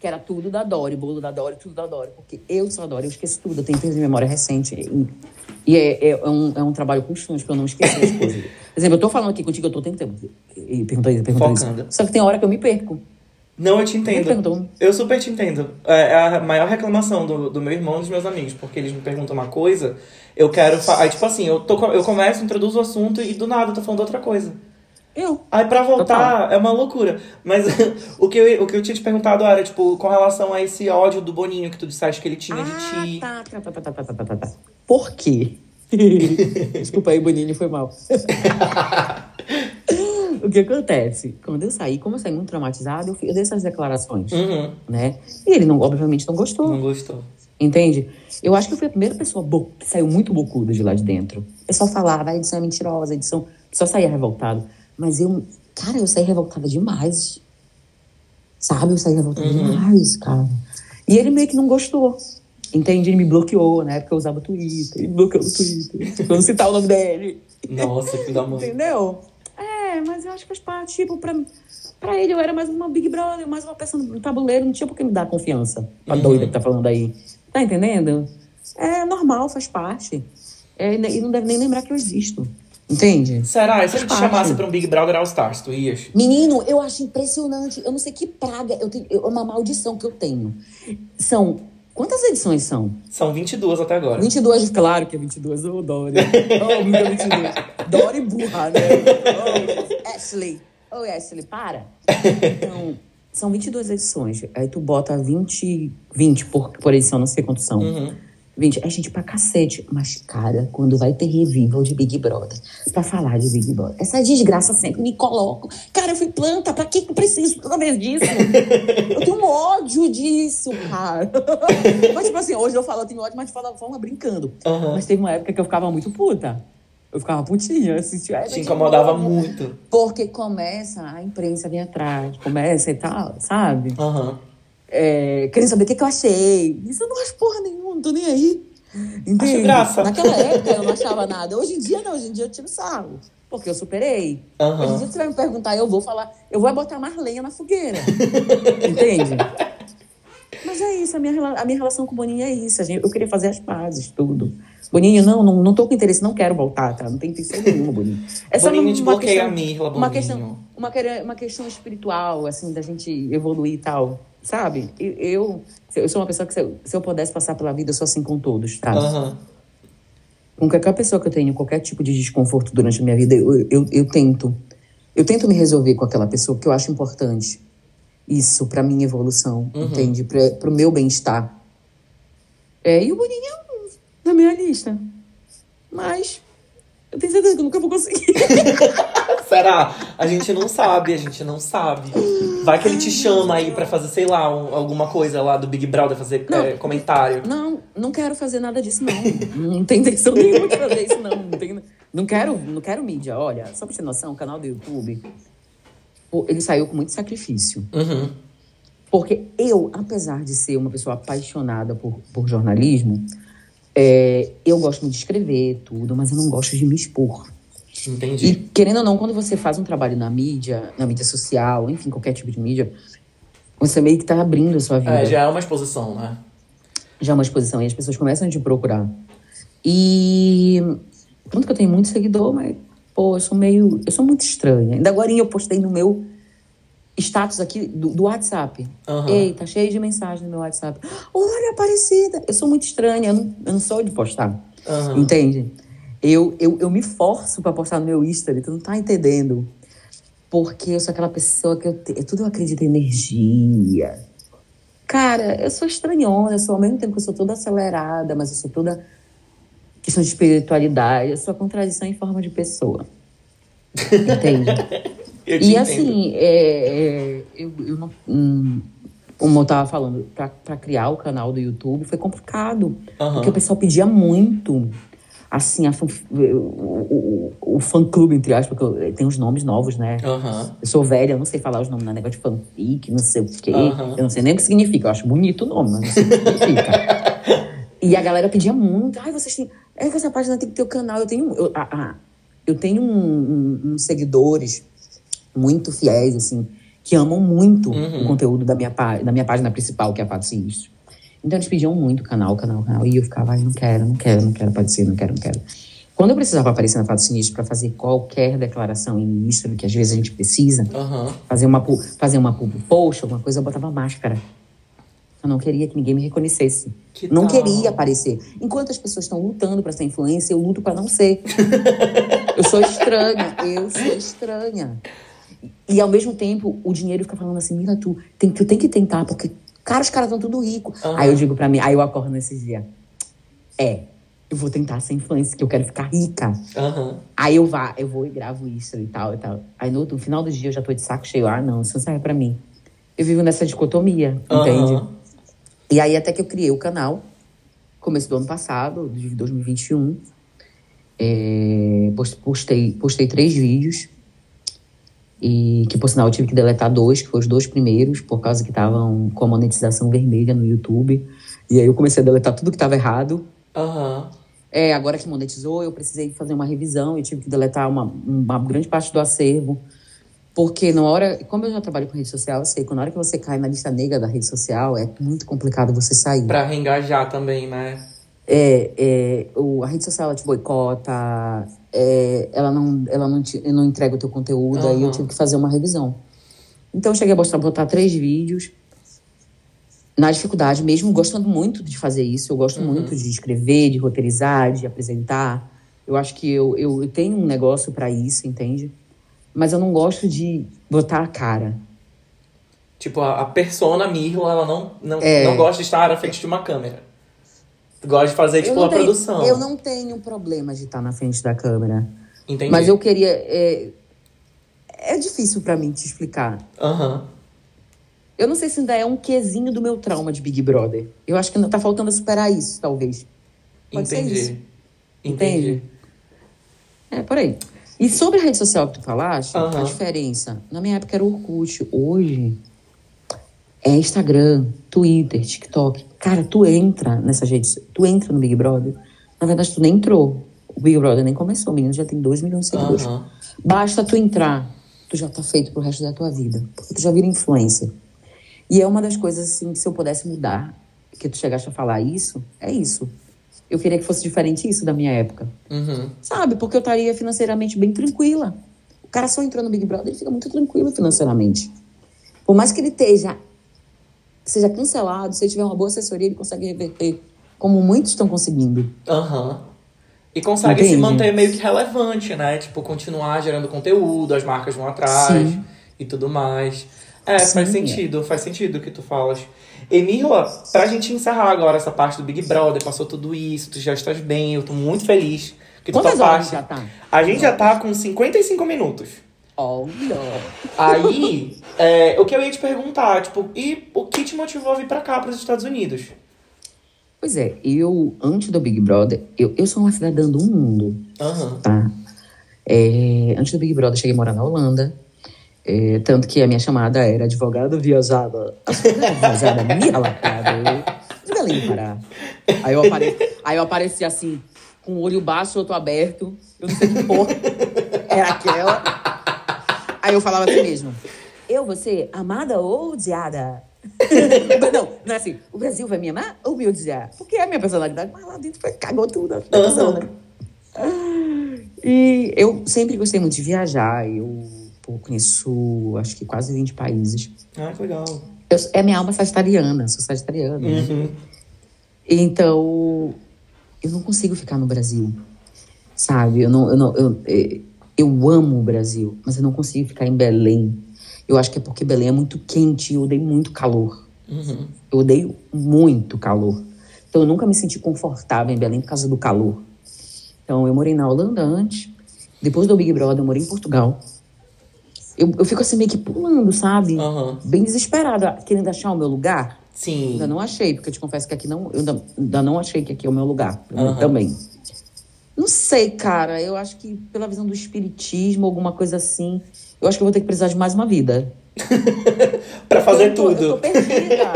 Que era tudo da Dori, bolo da Dori, tudo da Dori. Porque eu sou a Dori, eu esqueço tudo. Eu tenho perda de memória recente. E, e é, é um, é um trabalho constante pra eu não esquecer as coisas. [laughs] Por exemplo, eu tô falando aqui contigo, eu tô tentando. E perguntou isso, perguntou isso. Focando. Só que tem hora que eu me perco. Não, eu te entendo. Eu super te entendo. É a maior reclamação do, do meu irmão e dos meus amigos, porque eles me perguntam uma coisa, eu quero. Aí, tipo assim, eu, tô, eu começo, introduzo o assunto e do nada eu tô falando outra coisa. Eu. Aí pra voltar Total. é uma loucura. Mas [laughs] o, que eu, o que eu tinha te perguntado era, tipo, com relação a esse ódio do Boninho que tu disseste que ele tinha ah, de ti. Tá tá, tá, tá, tá, tá, tá, tá, tá. Por quê? [laughs] Desculpa aí, Boninho, foi mal. [laughs] o que acontece? Quando eu saí, como eu saí muito traumatizada, eu, fiz, eu dei essas declarações, uhum. né? E ele, não, obviamente, não gostou. Não gostou. Entende? Eu acho que eu fui a primeira pessoa que saiu muito bocuda de lá de dentro. É o pessoal falava, ah, a edição é mentirosa, a edição... Só saía revoltado. Mas eu, cara, eu saí revoltada demais. Sabe? Eu saí revoltada demais, cara. E ele meio que não gostou. Entende? Ele me bloqueou, na época eu usava Twitter. Ele me bloqueou no Twitter. Pra não citar o nome dele. Nossa, que da mãe. Entendeu? É, mas eu acho que faz parte, tipo, pra, pra ele eu era mais uma Big Brother, mais uma peça no tabuleiro, não tinha por que me dar confiança. A Uhum. doida que tá falando aí. Tá entendendo? É normal, faz parte. É, e não deve nem lembrar que eu existo. Entende? Será? E se ele te Faz parte. chamasse pra um Big Brother All Stars, tu ias? Menino, eu acho impressionante. Eu não sei que praga, eu tenho, é uma maldição que eu tenho. São. Quantas edições são? São 22 até agora. 22, claro que é 22. Ô, Dori. [laughs] Ô, nunca 22. Dori burra, né? Ô, Ashley. Ô, Ashley, para. Então, são 22 edições. Aí tu bota 20, 20 por, por edição, não sei quantos são. Uhum. 20, é gente pra cacete. Mas, cara, quando vai ter revival de Big Brother, pra falar de Big Brother, essa desgraça sempre me coloco. Cara, eu fui planta, pra que eu preciso toda vez disso? [laughs] eu tenho um ódio disso, cara. [laughs] mas, tipo assim, hoje eu falo, eu tenho ódio, mas de forma brincando. Aham. Mas teve uma época que eu ficava muito puta. Eu ficava putinha, assim, "Ai, Te incomodava novo." muito. Porque começa a imprensa vir atrás, começa e tal, sabe? Aham. É, querendo saber o que, que eu achei. Isso eu não acho porra nenhuma, não tô nem aí. Entende? graça. Naquela época eu não achava nada. Hoje em dia não, hoje em dia eu tiro sarro. Porque eu superei. Aham. Hoje em dia você vai me perguntar, eu vou falar, eu vou botar mais lenha na fogueira. [laughs] Entende? Mas é isso, a minha, a minha relação com o Boninho é isso. a gente- eu queria fazer as pazes, tudo. Boninho, não, não, não tô com interesse, não quero voltar, tá? Não tem intenção nenhuma, Boninho. É só Boninho uma desbloqueia questão- a Mirla, uma questão, uma, uma questão espiritual, assim, da gente evoluir e tal, sabe? Eu, eu, sou uma pessoa que, se eu, se eu pudesse passar pela vida, eu sou assim com todos, tá? Aham. Com qualquer pessoa que eu tenho qualquer tipo de desconforto durante a minha vida, eu, eu, eu tento. Eu tento me resolver com aquela pessoa, porque eu acho importante isso pra minha evolução, entende? Pra, pro meu bem-estar. É, e o Boninho é um na minha lista. Mas eu tenho certeza que eu nunca vou conseguir. [laughs] Será? A gente não sabe, a gente não sabe. Vai que ele te chama aí pra fazer, sei lá, um- alguma coisa lá do Big Brother, fazer Não. é, comentário. Não, não quero fazer nada disso, não. Não tem intenção nenhuma de fazer isso, não. Não, tem- não quero, não quero mídia. Olha, só pra você ter noção, o canal do YouTube, ele saiu com muito sacrifício. Uhum. Porque eu, apesar de ser uma pessoa apaixonada por, por jornalismo, é, eu gosto muito de escrever tudo, mas eu não gosto de me expor. E, Entendi. querendo ou não, quando você faz um trabalho na mídia, na mídia social, enfim, qualquer tipo de mídia, você meio que tá abrindo a sua vida É, já é uma exposição, né? já é uma exposição e as pessoas começam a te procurar. E tanto que eu tenho muito seguidor, mas pô, eu sou meio, eu sou muito estranha. Ainda agora eu postei no meu status aqui do, do WhatsApp. Aham. Ei, tá cheio de mensagem no meu WhatsApp. Olha, Aparecida. Eu sou muito estranha, eu não, eu não sou de postar. Aham. Entende? Eu, eu, eu me forço pra postar no meu Insta, tu não tá entendendo. Porque eu sou aquela pessoa que eu te, tudo eu acredito em energia. Cara, eu sou estranhona, eu sou ao mesmo tempo que eu sou toda acelerada, mas eu sou toda questão de espiritualidade, eu sou a contradição em forma de pessoa. Entende? [laughs] E entendo. assim, é, é, eu, eu não. hum, como eu tava falando, pra, pra criar o canal do YouTube foi complicado. Porque o pessoal pedia muito. Assim, a o, o, o fã-clube, entre aspas, porque eu- tem os nomes novos, né? Aham. Eu sou velha, eu não sei falar os nomes, né? Negócio de fanfic, não sei o quê. Aham. Eu não sei nem o que significa. Eu acho bonito o nome, mas não sei o que significa. [laughs] e a galera pedia muito. Ai, vocês têm... É que essa página tem que ter o canal. Eu tenho... Eu, ah, ah, eu tenho um- um- uns seguidores muito fiéis, assim, que amam muito Uhum. o conteúdo da minha, da minha página principal, que é a Fato Sinistro. Então eles pediam muito canal, canal, canal. E eu ficava, ai, não quero, não quero, não quero aparecer, não quero, não quero. Quando eu precisava aparecer na Fato Sinistro para fazer qualquer declaração em Insta, que às vezes a gente precisa, Aham. fazer uma, fazer uma pub post, alguma coisa, eu botava máscara. Eu não queria que ninguém me reconhecesse. Que não tal? queria aparecer. Enquanto as pessoas estão lutando para ser influência, eu luto para não ser. eu sou estranha, eu sou estranha. E ao mesmo tempo, o dinheiro fica falando assim, Mila, tu tem, tu tem que tentar, porque, cara, os caras estão tudo rico. Aham. Aí eu digo pra mim, aí eu acordo nesse dia. É, eu vou tentar ser influência, que eu quero ficar rica. Aham. Aí eu vá, eu vou e gravo isso e tal e tal. Aí no, no final do dia eu já tô de saco cheio. Ah, não, isso não serve pra mim. Eu vivo nessa dicotomia, entende? Aham. E aí até que eu criei o canal, começo do ano passado, de 2021. É, post- postei, postei três vídeos. E que, por sinal, eu tive que deletar dois, que foram os dois primeiros, por causa que estavam com a monetização vermelha no YouTube. E aí eu comecei a deletar tudo que estava errado. Aham. É, agora que monetizou, eu precisei fazer uma revisão e tive que deletar uma, uma grande parte do acervo. Porque na hora, como eu já trabalho com rede social, eu sei que na hora que você cai na lista negra da rede social, é muito complicado você sair. Pra reengajar também, né? É, é, o, a rede social ela te boicota, é, ela, não, ela não, te, não entrega o teu conteúdo, aí eu tive que fazer uma revisão. Então eu cheguei a botar, botar três vídeos. Na dificuldade, mesmo gostando muito de fazer isso, eu gosto muito de escrever, de roteirizar, de apresentar. Eu acho que eu, eu, eu tenho um negócio para isso, entende? Mas eu não gosto de botar a cara. Tipo, a, a persona Mirla, ela não, não, É. não gosta de estar à frente de uma câmera. Gosta de fazer, tipo, eu a tenho, produção. Eu não tenho problema de estar na frente da câmera. Entendi. Mas eu queria. É, é difícil pra mim te explicar. Aham. Eu não sei se ainda é um quesinho do meu trauma de Big Brother. Eu acho que ainda tá faltando superar isso, talvez. Pode ser Entendi. isso. Entendi. Entende? É, por aí. E sobre a rede social que tu falaste, a Aham. diferença. Na minha época era Orkut. Hoje é Instagram, Twitter, TikTok. Cara, tu entra nessas redes, tu entra no Big Brother. Na verdade, tu nem entrou. O Big Brother nem começou. O menino já tem 2 milhões de seguidores. Aham. Basta tu entrar, tu já tá feito pro resto da tua vida. Porque tu já vira influencer. E é uma das coisas, assim, que se eu pudesse mudar, que tu chegaste a falar isso, é isso. Eu queria que fosse diferente isso da minha época. Uhum. Sabe? Porque eu estaria financeiramente bem tranquila. O cara só entrou no Big Brother, ele fica muito tranquilo financeiramente. Por mais que ele esteja, seja cancelado, se ele tiver uma boa assessoria, ele consegue reverter. Como muitos estão conseguindo. Aham. E consegue se Entende? manter meio que relevante, né? Tipo, continuar gerando conteúdo, as marcas vão atrás Sim. e tudo mais. É, faz Sim. sentido, faz sentido o que tu falas. Emila, pra gente encerrar agora essa parte do Big Brother, passou tudo isso, tu já estás bem, eu tô muito feliz que tu Quantas horas topaste. já tá? A gente já tá com 55 minutos. Olha. Aí, é, o que eu ia te perguntar, tipo, e o que te motivou a vir pra cá, pros Estados Unidos? Pois é, eu, antes do Big Brother, eu, eu sou uma cidadã do mundo. Aham. tá? É, antes do Big Brother, eu cheguei a morar na Holanda. É, tanto que a minha chamada era advogada viajada. viajada minha lapada. Belém do Pará. Aí eu, apare... Aí eu apareci assim, com o olho baixo, outro aberto. Eu não sei que porra era aquela. Aí eu falava assim mesmo. Eu, você, amada ou odiada? [laughs] não, não é assim. O Brasil vai me amar ou me odiar? Porque é a minha personalidade, mas lá dentro foi, cagou tudo. a pessoa, né? E eu sempre gostei muito de viajar. Eu pô, conheço, acho que quase 20 países. Ah, que legal. Eu, é minha alma sagitariana, sou sagitariana. né? Uhum. Então, eu não consigo ficar no Brasil, sabe? Eu, não, eu, não, eu, eu amo o Brasil, mas eu não consigo ficar em Belém. Eu acho que é porque Belém é muito quente e eu odeio muito calor. Uhum. Eu odeio muito calor. Então, eu nunca me senti confortável em Belém por causa do calor. Então, eu morei na Holanda antes. Depois do Big Brother, eu morei em Portugal. Eu, eu fico assim meio que pulando, sabe? Aham. Bem desesperada, querendo achar o meu lugar. Sim. Ainda não achei, porque eu te confesso que aqui não. Eu ainda, ainda não achei que aqui é o meu lugar. Aham. Também. Não sei, cara. Eu acho que pela visão do espiritismo, alguma coisa assim, eu acho que eu vou ter que precisar de mais uma vida. [laughs] Pra fazer eu tô, tudo. Eu tô perdida.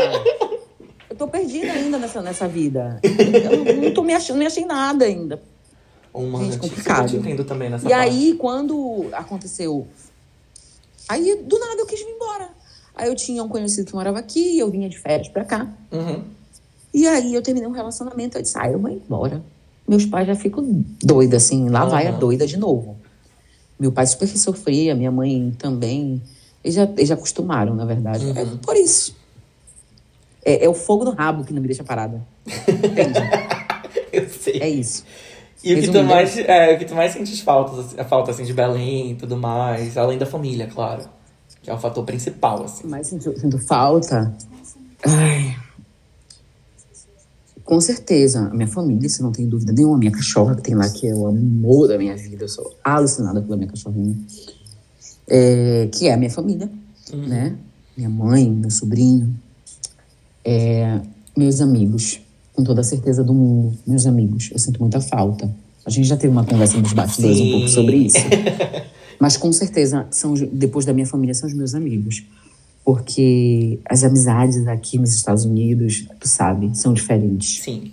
[laughs] eu tô perdida ainda nessa, nessa vida. Eu não, tô me achando, não me achei nada ainda. Uma Gente, eu complicado. te entendo também nessa E parte. aí, quando aconteceu. Aí, do nada, eu quis vir embora. Aí eu tinha um conhecido que morava aqui, eu vinha de férias pra cá. Uhum. E aí eu terminei um relacionamento, eu disse, ah, eu vou embora. Meus pais já ficam doida, assim, lá vai a doida de novo. Meu pai super sofria, minha mãe também. Eles já, eles já acostumaram, na verdade. Uhum. É por isso. É, é o fogo no rabo que não me deixa parada. Entende? [laughs] Eu sei. É isso. E o que, tu mais, é, o que tu mais sentes falta, assim, a falta assim, de Belém e tudo mais, além da família, claro. Que é o fator principal, assim. Mas sinto, sinto falta. Ai. Com certeza, a minha família, se não tem dúvida nenhuma, a minha cachorra que tem lá, que é o amor da minha vida, eu sou alucinada pela minha cachorrinha. É, que é a minha família, né? Minha mãe, meu sobrinho, é, meus amigos, com toda a certeza do mundo, meus amigos. Eu sinto muita falta. A gente já teve uma conversa nos bastidores um pouco sobre isso. [laughs] Mas com certeza, são, depois da minha família, são os meus amigos. Porque as amizades aqui nos Estados Unidos, tu sabe, são diferentes. Sim,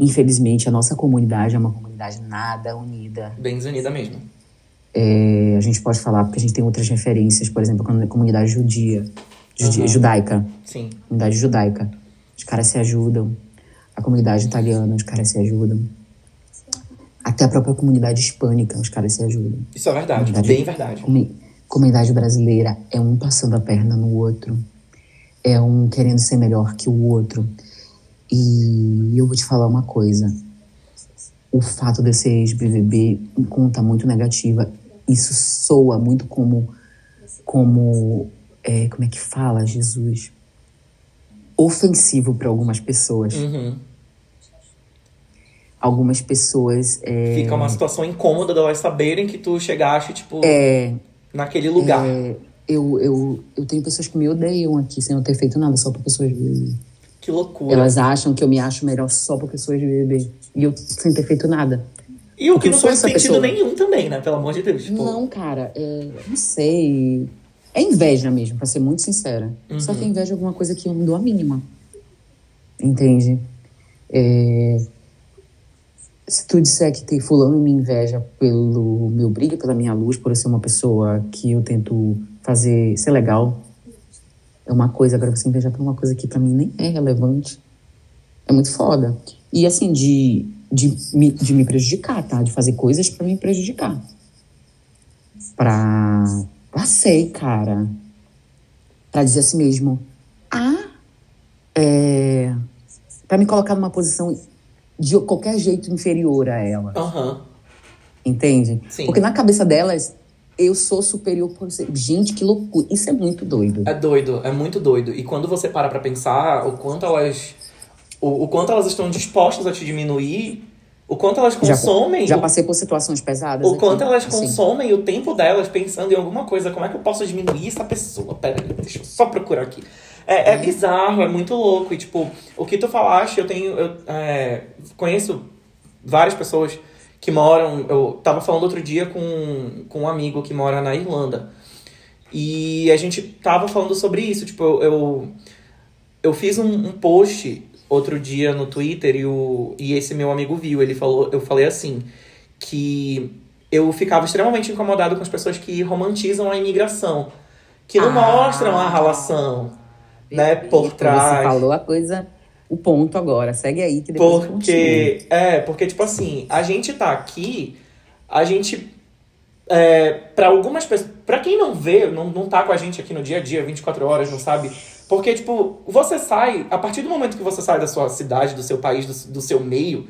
Infelizmente, a nossa comunidade é uma comunidade nada unida. bem desunida mesmo. É, a gente pode falar porque a gente tem outras referências, por exemplo, a comunidade judia, judia- Aham. judaica, Sim. comunidade judaica. Os caras se ajudam. A comunidade italiana, os caras se ajudam. Até a própria comunidade hispânica, os caras se ajudam. Isso é verdade, Verdade. bem verdade. Comi- comunidade brasileira é um passando a perna no outro, é um querendo ser melhor que o outro. E eu vou te falar uma coisa: o fato de eu ser ex-BBB conta muito negativa. Isso soa muito como. como é, como é que fala, Jesus? Ofensivo para algumas pessoas. Uhum. algumas pessoas. É, Fica uma situação incômoda delas saberem que tu chegaste, tipo, é, naquele lugar. é, eu, eu, eu tenho pessoas que me odeiam aqui sem eu ter feito nada, só por pessoas de BBB. Que loucura. Elas acham que eu me acho melhor só por pessoas de BBB. E eu sem ter feito nada. E o Porque que não faz sentido pessoa. nenhum também, né? Pelo amor de Deus. Tipo, Não, cara, é, não sei. É inveja mesmo, pra ser muito sincera. Só que é inveja é alguma coisa que eu não dou a mínima. Entende? É, se tu disser que tem fulano me inveja pelo meu brilho, pela minha luz, por eu ser uma pessoa que eu tento fazer ser legal, é uma coisa. Agora você inveja por uma coisa que pra mim nem é relevante. É muito foda. E assim, de, de, me, de me prejudicar, tá? De fazer coisas pra me prejudicar. Pra. Passei, cara. Pra dizer assim mesmo. Ah, é. Pra me colocar numa posição de qualquer jeito inferior a ela. Aham. Entende? Sim. Porque na cabeça delas, eu sou superior por ser. Gente, que loucura. Isso é muito doido. É doido, é muito doido. E quando você para pra pensar o quanto elas. O, o quanto elas estão dispostas a te diminuir, o quanto elas Já- consomem. Já o, passei por situações pesadas. o aqui, quanto elas assim. consomem o tempo delas pensando em alguma coisa. Como é que eu posso diminuir essa pessoa? Pera aí, deixa eu só procurar aqui. É, é bizarro, é muito louco. E, tipo, o que tu falaste, eu tenho. Eu é, conheço várias pessoas que moram. Eu tava falando outro dia com, com um amigo que mora na Irlanda. E a gente tava falando sobre isso. Tipo, eu, eu, eu fiz um, um post outro dia no Twitter e, o, e esse meu amigo viu. Ele falou, eu falei assim, que eu ficava extremamente incomodado com as pessoas que romantizam a imigração. Que não Ah. mostram a relação, né, por Você trás. falou a coisa, o ponto agora. Segue aí que depois. Porque, é, porque, tipo assim, a gente tá aqui, a gente. É, para algumas pessoas. Pra quem não vê, não, não tá com a gente aqui no dia a dia, 24 horas, não sabe. Porque, tipo, você sai, a partir do momento que você sai da sua cidade, do seu país, do, do seu meio,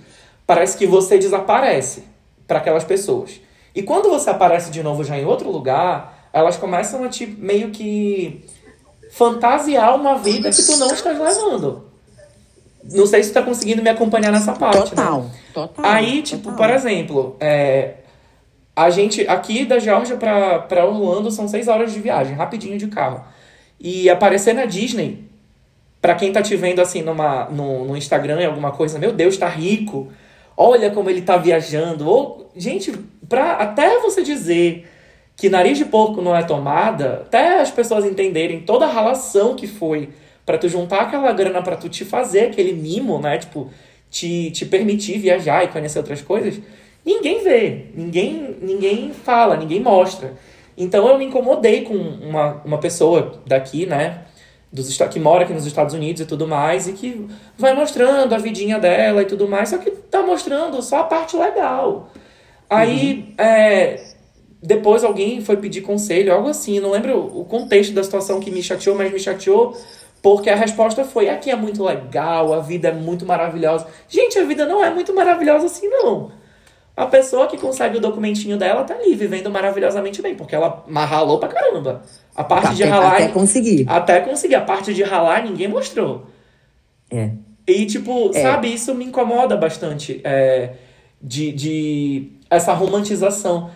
parece que você desaparece para aquelas pessoas. E quando você aparece de novo já em outro lugar, elas começam a te meio que fantasiar uma vida que tu não estás levando. Não sei se tu tá conseguindo me acompanhar nessa parte. né? Total, total. Aí, tipo, total. por exemplo, é, a gente, aqui da Geórgia pra, pra Orlando são seis horas de viagem, rapidinho de carro. E aparecer na Disney, pra quem tá te vendo assim numa, no, no Instagram, em alguma coisa, meu Deus, tá rico. Olha como ele tá viajando. Ou, gente, pra até você dizer que nariz de porco não é tomada, até as pessoas entenderem toda a relação que foi pra tu juntar aquela grana pra tu te fazer aquele mimo, né? Tipo, te, te permitir viajar e conhecer outras coisas, ninguém vê, ninguém, ninguém fala, ninguém mostra. Então eu me incomodei com uma, uma pessoa daqui, né? Dos, que mora aqui nos Estados Unidos e tudo mais, e que vai mostrando a vidinha dela e tudo mais, só que tá mostrando só a parte legal. Aí, é, depois alguém foi pedir conselho, algo assim, não lembro o contexto da situação que me chateou, mas me chateou porque a resposta foi: aqui é muito legal, a vida é muito maravilhosa. Gente, a vida não é muito maravilhosa assim, não. A pessoa que consegue o documentinho dela tá ali, vivendo maravilhosamente bem, porque ela ralou pra caramba. A parte de até, ralar. até conseguir. Até conseguir. A parte de ralar, ninguém mostrou. É. E, tipo, É. sabe, isso me incomoda bastante. é, de, de essa romantização.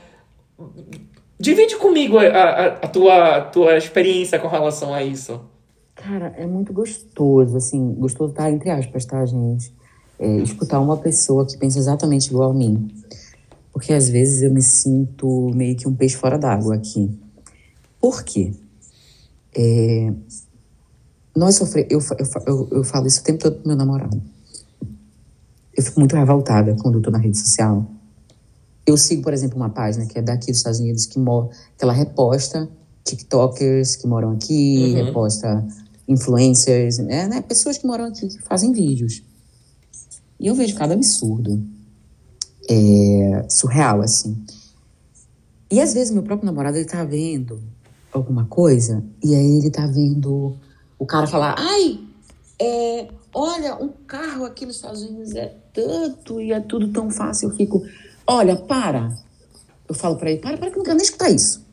Divide comigo a, a, a tua, a tua experiência com relação a isso. Cara, é muito gostoso, assim, gostoso tá entre aspas, tá, gente? É, escutar uma pessoa que pensa exatamente igual a mim. Porque às vezes eu me sinto meio que um peixe fora d'água aqui. Por quê? É, nós sofremos. Eu, eu, eu falo isso o tempo todo pro meu namorado. Eu fico muito revoltada quando eu tô na rede social. Eu sigo, por exemplo, uma página que é daqui dos Estados Unidos que, mo- que ela reposta TikTokers que moram aqui, Uhum. reposta influencers, né, né, pessoas que moram aqui que fazem vídeos. E eu vejo cada absurdo. É, surreal, assim. E às vezes meu próprio namorado, ele tá vendo alguma coisa, e aí ele tá vendo o cara falar, ai, é, olha, um carro aqui nos Estados Unidos é tanto e é tudo tão fácil. Eu fico, olha, para. Eu falo pra ele, para, para que eu não quero nem escutar isso.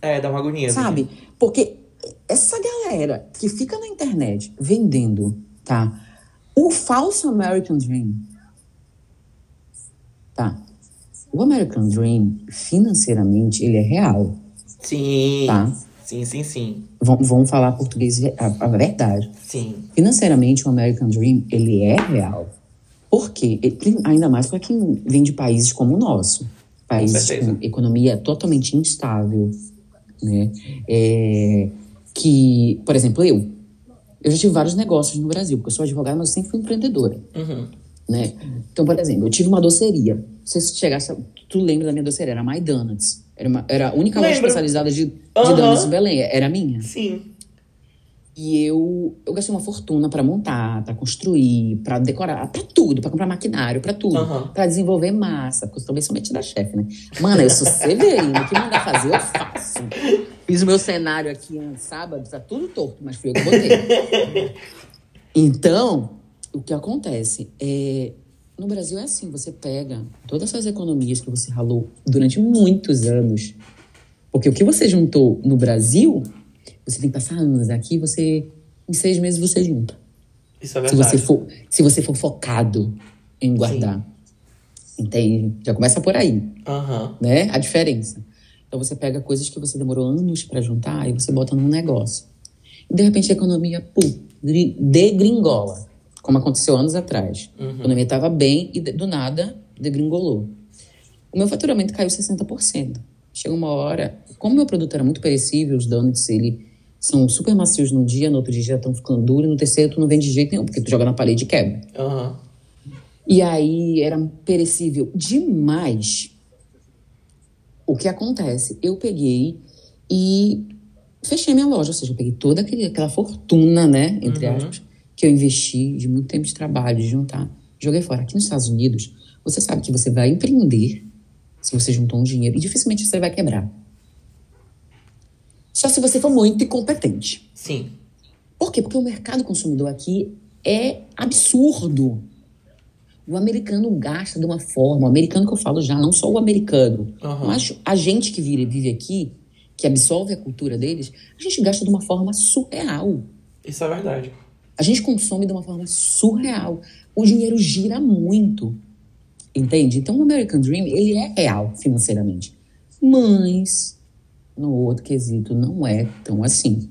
É, dá uma agonia. Sabe? Porque essa galera que fica na internet vendendo, tá? O falso American Dream. o American Dream, financeiramente, ele é real, Sim. tá? Sim, sim, sim. Vamos, vamos falar português, a, a verdade. Sim. Financeiramente, o American Dream, ele é real. Por quê? Ainda mais para quem vem de países como o nosso. Países certeza. com economia totalmente instável, né? É, que, por exemplo, eu. Eu já tive vários negócios no Brasil, porque eu sou advogada, mas eu sempre fui empreendedora, Uhum. né? Então, por exemplo, eu tive uma doceria. Se você chegasse, tu lembra da minha doceria? Era My Donuts. Era, uma- era a única loja Lembro. especializada de, de donuts em Belém. Era minha. Sim. E eu, eu gastei uma fortuna pra montar, pra construir, pra decorar, pra tudo, pra comprar maquinário, pra tudo, Aham. Pra desenvolver massa, porque eu também sou metida chefe, né? Mano, eu sou severina, o que mandar fazer, eu faço. Fiz o meu cenário aqui no sábado, tá tudo torto, mas fui eu que botei. Então, o que acontece é. No Brasil é assim, você pega todas essas economias que você ralou durante muitos anos. Porque o que você juntou no Brasil, você tem que passar anos aqui, você. Em seis meses você junta. Isso é Se verdade. você for, se você for focado em guardar. Entende? Já começa por aí, Aham. né? A diferença. Então você pega coisas que você demorou anos para juntar e você bota num negócio. E de repente a economia, pum, degringola. Como aconteceu anos atrás. A economia estava bem e do nada degringolou. O meu faturamento caiu 60%. Chegou uma hora, como meu produto era muito perecível, os donuts, ele são super macios num dia, no outro dia já estão ficando duros, e no terceiro tu não vende de jeito nenhum, porque tu joga na parede e quebra. Aham. E aí era perecível demais. O que acontece? Eu peguei e fechei minha loja, ou seja, eu peguei toda aquela fortuna, né, entre aspas, que eu investi de muito tempo de trabalho, de juntar, joguei fora. Aqui nos Estados Unidos, você sabe que você vai empreender se você juntou um dinheiro e dificilmente você vai quebrar. Só se você for muito incompetente. Sim. Por quê? Porque o mercado consumidor aqui é absurdo. O americano gasta de uma forma, o americano que eu falo já, não só o americano, Aham. mas a gente que vira, vive aqui, que absorve a cultura deles, a gente gasta de uma forma surreal. Isso é verdade. A gente consome de uma forma surreal. O dinheiro gira muito. Entende? Então o American Dream, ele é real financeiramente. Mas, no outro quesito, não é tão assim.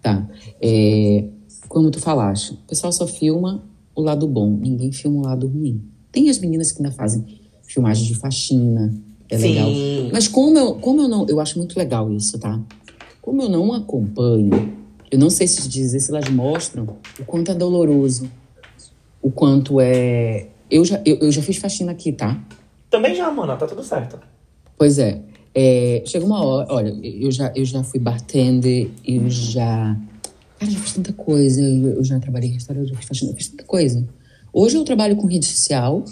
Tá? É, como tu falaste, o pessoal só filma o lado bom, ninguém filma o lado ruim. Tem as meninas que ainda fazem filmagem de faxina, é Sim. legal. Mas como eu, como eu não. Eu acho muito legal isso, tá? Como eu não acompanho, eu não sei se dizer se elas mostram o quanto é doloroso, o quanto é. Eu já, eu, eu já fiz faxina aqui, tá? Também já, mano, tá tudo certo. Pois é. É chega uma hora, olha, eu já, eu já fui bartender, eu já. Cara, fiz tanta coisa. Eu, eu já trabalhei em restaurante, já fiz faxina, eu fiz tanta coisa. Hoje eu trabalho com rede social,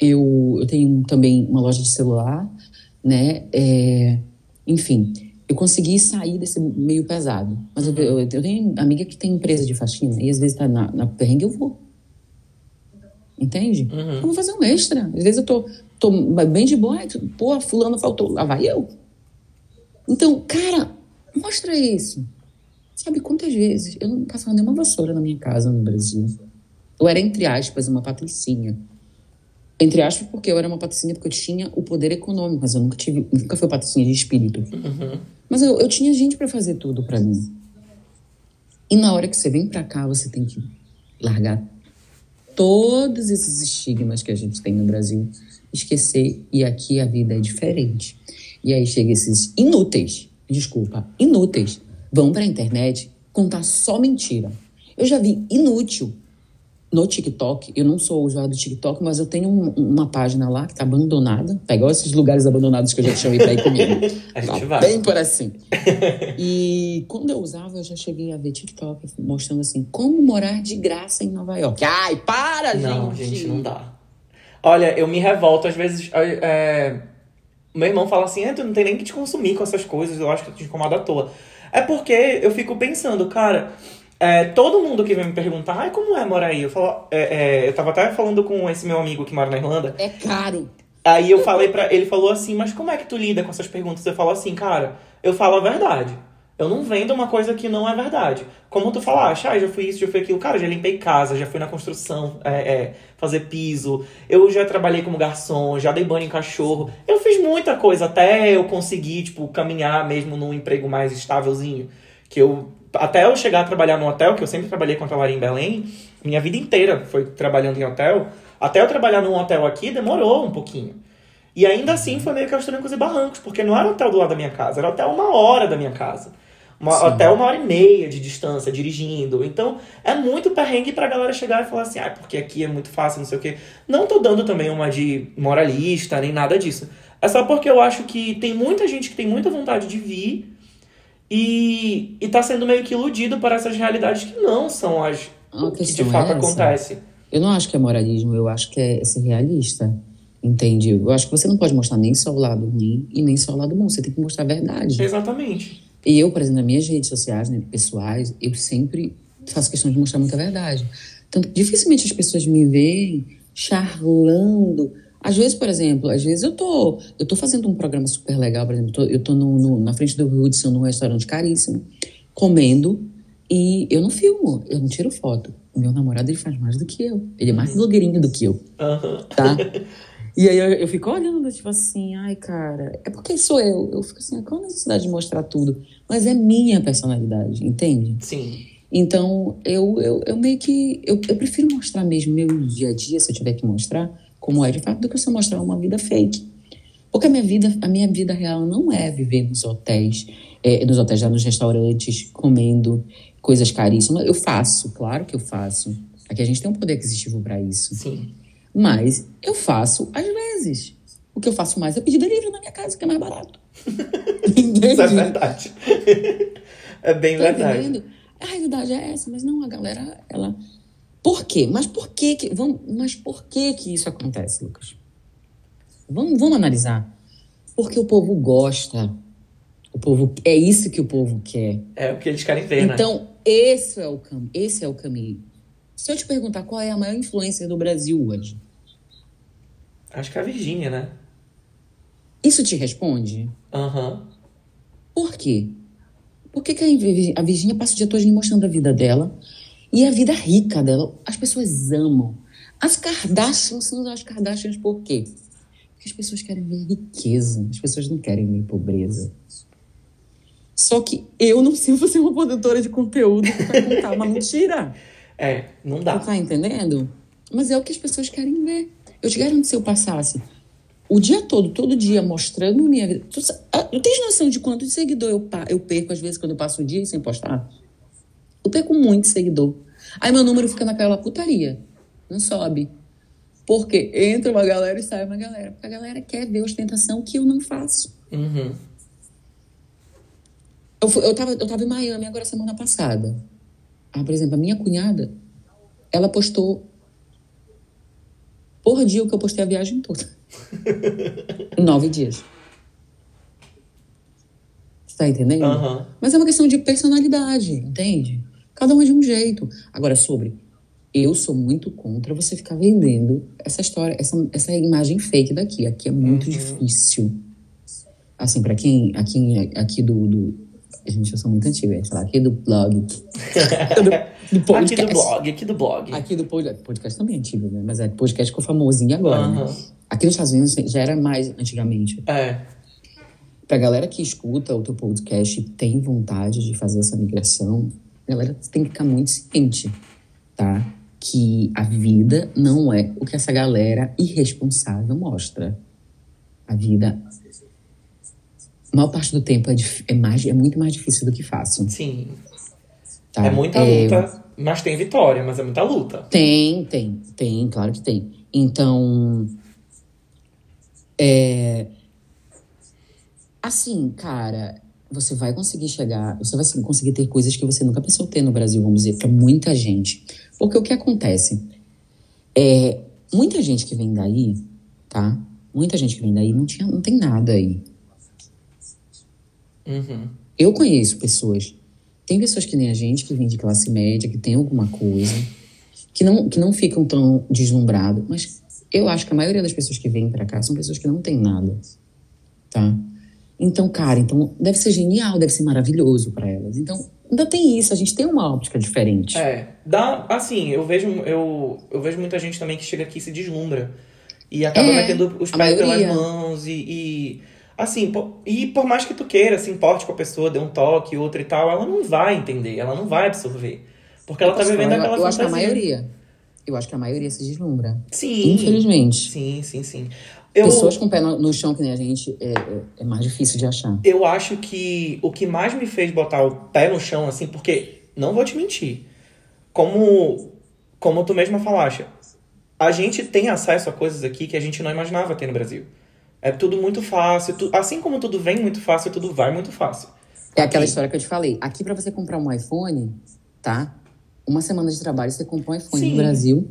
eu, eu tenho também uma loja de celular, né? É, enfim, eu consegui sair desse meio pesado. Mas eu, eu, eu tenho amiga que tem empresa de faxina e às vezes tá na, na perrengue, eu vou. Entende? Eu vou fazer um extra. Às vezes eu tô, tô bem de boa, pô, fulano faltou, lá vai eu. Então, cara, mostra isso. Sabe quantas vezes eu não passava nenhuma vassoura na minha casa no Brasil? Eu era, entre aspas, uma patricinha. Entre aspas, porque eu era uma patricinha porque eu tinha o poder econômico, mas eu nunca tive, nunca fui patricinha de espírito. Mas eu, eu tinha gente para fazer tudo para mim. E na hora que você vem para cá, você tem que largar todos esses estigmas que a gente tem no Brasil, esquecer e aqui a vida é diferente. E aí chega esses inúteis, desculpa, inúteis, vão pra internet contar só mentira. Eu já vi inútil no TikTok, eu não sou usuário do TikTok, mas eu tenho um- uma página lá que tá abandonada, tá igual esses lugares abandonados que eu já te chamei pra ir comigo. [laughs] A gente Tá vai. Bem por assim. E quando eu usava, eu já cheguei a ver TikTok mostrando assim, como morar de graça em Nova York. Ai, para, Não, gente! gente, não dá. Olha, eu me revolto às vezes. é, Meu irmão fala assim: ah, tu não tem nem que te consumir com essas coisas, eu acho que tu te incomoda à toa. É porque eu fico pensando, cara, é, todo mundo que vem me perguntar, ai, como é morar aí? Eu falo, é, é, eu tava até falando com esse meu amigo que mora na Irlanda. É caro. Aí eu falei pra ele, falou assim, mas como é que tu lida com essas perguntas? Eu falo assim, cara, eu falo a verdade. Eu não vendo uma coisa que não é verdade. Como tu falaste, ah, já fui isso, já fui aquilo. Cara, já limpei casa, já fui na construção é, é, fazer piso. Eu já trabalhei como garçom, já dei banho em cachorro. Eu fiz muita coisa até eu conseguir, tipo, caminhar mesmo num emprego mais estávelzinho. Que eu. Até eu chegar a trabalhar no hotel, que eu sempre trabalhei com hotelaria em Belém, minha vida inteira foi trabalhando em hotel. Até eu trabalhar num hotel aqui demorou um pouquinho. E ainda assim foi meio que aos trancos e barrancos, porque não era hotel do lado da minha casa, era hotel uma hora da minha casa. Uma, até uma hora e meia de distância, dirigindo. Então, é muito perrengue pra galera chegar e falar assim, ah, porque aqui é muito fácil, não sei o quê. Não tô dando também uma de moralista, nem nada disso. É só porque eu acho que tem muita gente que tem muita vontade de vir e, e tá sendo meio que iludido por essas realidades que não são as que de fato é acontece. Eu não acho que é moralismo, eu acho que é ser realista. Entende? Eu acho que você não pode mostrar nem só o lado ruim e nem só o lado bom. Você tem que mostrar a verdade. Exatamente. E eu, por exemplo, nas minhas redes sociais, né, pessoais, eu sempre faço questão de mostrar muita verdade. Tanto dificilmente as pessoas me veem charlando. Às vezes, por exemplo, às vezes eu tô, eu tô fazendo um programa super legal, por exemplo, eu tô no, no, na frente do Hudson, num restaurante caríssimo, comendo, e eu não filmo, eu não tiro foto. O meu namorado, ele faz mais do que eu. Ele é mais blogueirinho do que eu. Uhum. Tá? [laughs] E aí eu, eu, fico olhando, tipo assim, ai, cara, é porque sou eu. Eu fico assim, qual a necessidade de mostrar tudo? Mas é minha personalidade, entende? Sim. Então, eu, eu, eu meio que. Eu, eu prefiro mostrar mesmo meu dia a dia, se eu tiver que mostrar, como é de fato, do que eu mostrar uma vida fake. Porque a minha vida, a minha vida real não é viver nos hotéis, é, nos hotéis, nos restaurantes, comendo coisas caríssimas. Eu faço, claro que eu faço. Aqui a gente tem um poder aquisitivo para isso. Sim. Mas eu faço às vezes. O que eu faço mais é pedir delivery na minha casa, que é mais barato. [laughs] Isso é verdade. [laughs] é bem tá verdade. Entendendo? A realidade é essa, mas não, a galera, ela. Por quê? Mas por quê que. Vamos, mas por que que isso acontece, Lucas? Vamos, vamos analisar. Porque o povo gosta. O povo. É isso que o povo quer. É o que eles querem ver, então, né? esse é o cam esse é o caminho. Se eu te perguntar qual é a maior influência do Brasil hoje, Acho que é a Virgínia, né? isso te responde? Aham. Por quê? Por que, que a Virgínia passa o dia todo me mostrando a vida dela e a vida rica dela? As pessoas amam. As Kardashians são as Kardashians por quê? Porque as pessoas querem ver riqueza, as pessoas não querem ver pobreza. Só que eu não sirvo ser uma produtora de conteúdo pra contar uma mentira. [laughs] É, não Tu dá. tá entendendo? Mas é o que as pessoas querem ver. Eu te garanto, se eu passasse o dia todo, todo dia, mostrando minha vida. Tu, ah, tu tens noção de quanto de seguidor eu, eu perco, às vezes, quando eu passo o dia sem postar? Eu perco muito seguidor. Aí meu número fica naquela putaria. Não sobe. Porque entra uma galera e sai uma galera. Porque a galera quer ver ostentação que eu não faço. Uhum. Eu, fui- eu, tava, eu tava em Miami agora semana passada. Ah, por exemplo, a minha cunhada, ela postou por dia o que eu postei a viagem toda. [laughs] nove dias. Você tá entendendo? Aham. Mas é uma questão de personalidade, entende? Cada um é de um jeito. Agora, sobre. Eu sou muito contra você ficar vendendo essa história, essa, essa imagem fake daqui. Aqui é muito Uhum. difícil. Assim, pra quem. Aqui, aqui do, do. Gente, eu sou muito antiga, ia falar aqui do blog. [laughs] do, do Aqui podcast. do blog, aqui do blog. Aqui do podcast. Podcast também é antigo, né? Mas é podcast ficou famosinho agora, né? Aham. Aqui nos Estados Unidos já era mais antigamente. É. Pra galera que escuta o teu podcast e tem vontade de fazer essa migração, galera tem que ficar muito ciente, tá? Que a vida não é o que essa galera irresponsável mostra. A vida, a maior parte do tempo é, é, mais, é muito mais difícil do que fácil, Sim. tá? É muita luta, mas tem vitória, mas é muita luta. Tem, tem, tem, claro que tem. Então, é, assim, cara, você vai conseguir chegar, você vai conseguir ter coisas que você nunca pensou ter no Brasil, vamos dizer, para muita gente. Porque o que acontece é, muita gente que vem daí, tá? Muita gente que vem daí não tinha, não tem nada aí. Uhum. Eu conheço pessoas. Tem pessoas que nem a gente, que vem de classe média, que tem alguma coisa, que não, que não ficam tão deslumbrados. Mas eu acho que a maioria das pessoas que vêm pra cá são pessoas que não têm nada. Tá? Então, cara, então deve ser genial, deve ser maravilhoso para elas. Então, ainda tem isso, a gente tem uma óptica diferente. É, dá, assim, eu vejo, eu, eu vejo muita gente também que chega aqui e se deslumbra. E acaba É, metendo os pés pelas mãos e, e, assim, po- e por mais que tu queira, se importe com a pessoa, dê um toque, outra e tal, ela não vai entender, ela não vai absorver. Porque ela tá vivendo falar? aquela eu, eu acho que a fantasia. maioria. Eu acho que a maioria se deslumbra. Sim. Infelizmente. Sim, sim, sim. Eu, Pessoas com o pé no, no chão que nem a gente é, é- é mais difícil de achar. eu acho que o que mais me fez botar o pé no chão, assim, porque, não vou te mentir, como, como tu mesma falaste, a gente tem acesso a coisas aqui que a gente não imaginava ter no Brasil. É tudo muito fácil, tu- assim como tudo vem muito fácil, tudo vai muito fácil. É aquela Aqui. história que eu te falei. Aqui, pra você comprar um iPhone, tá? Uma semana de trabalho você compra um iPhone Sim. no Brasil.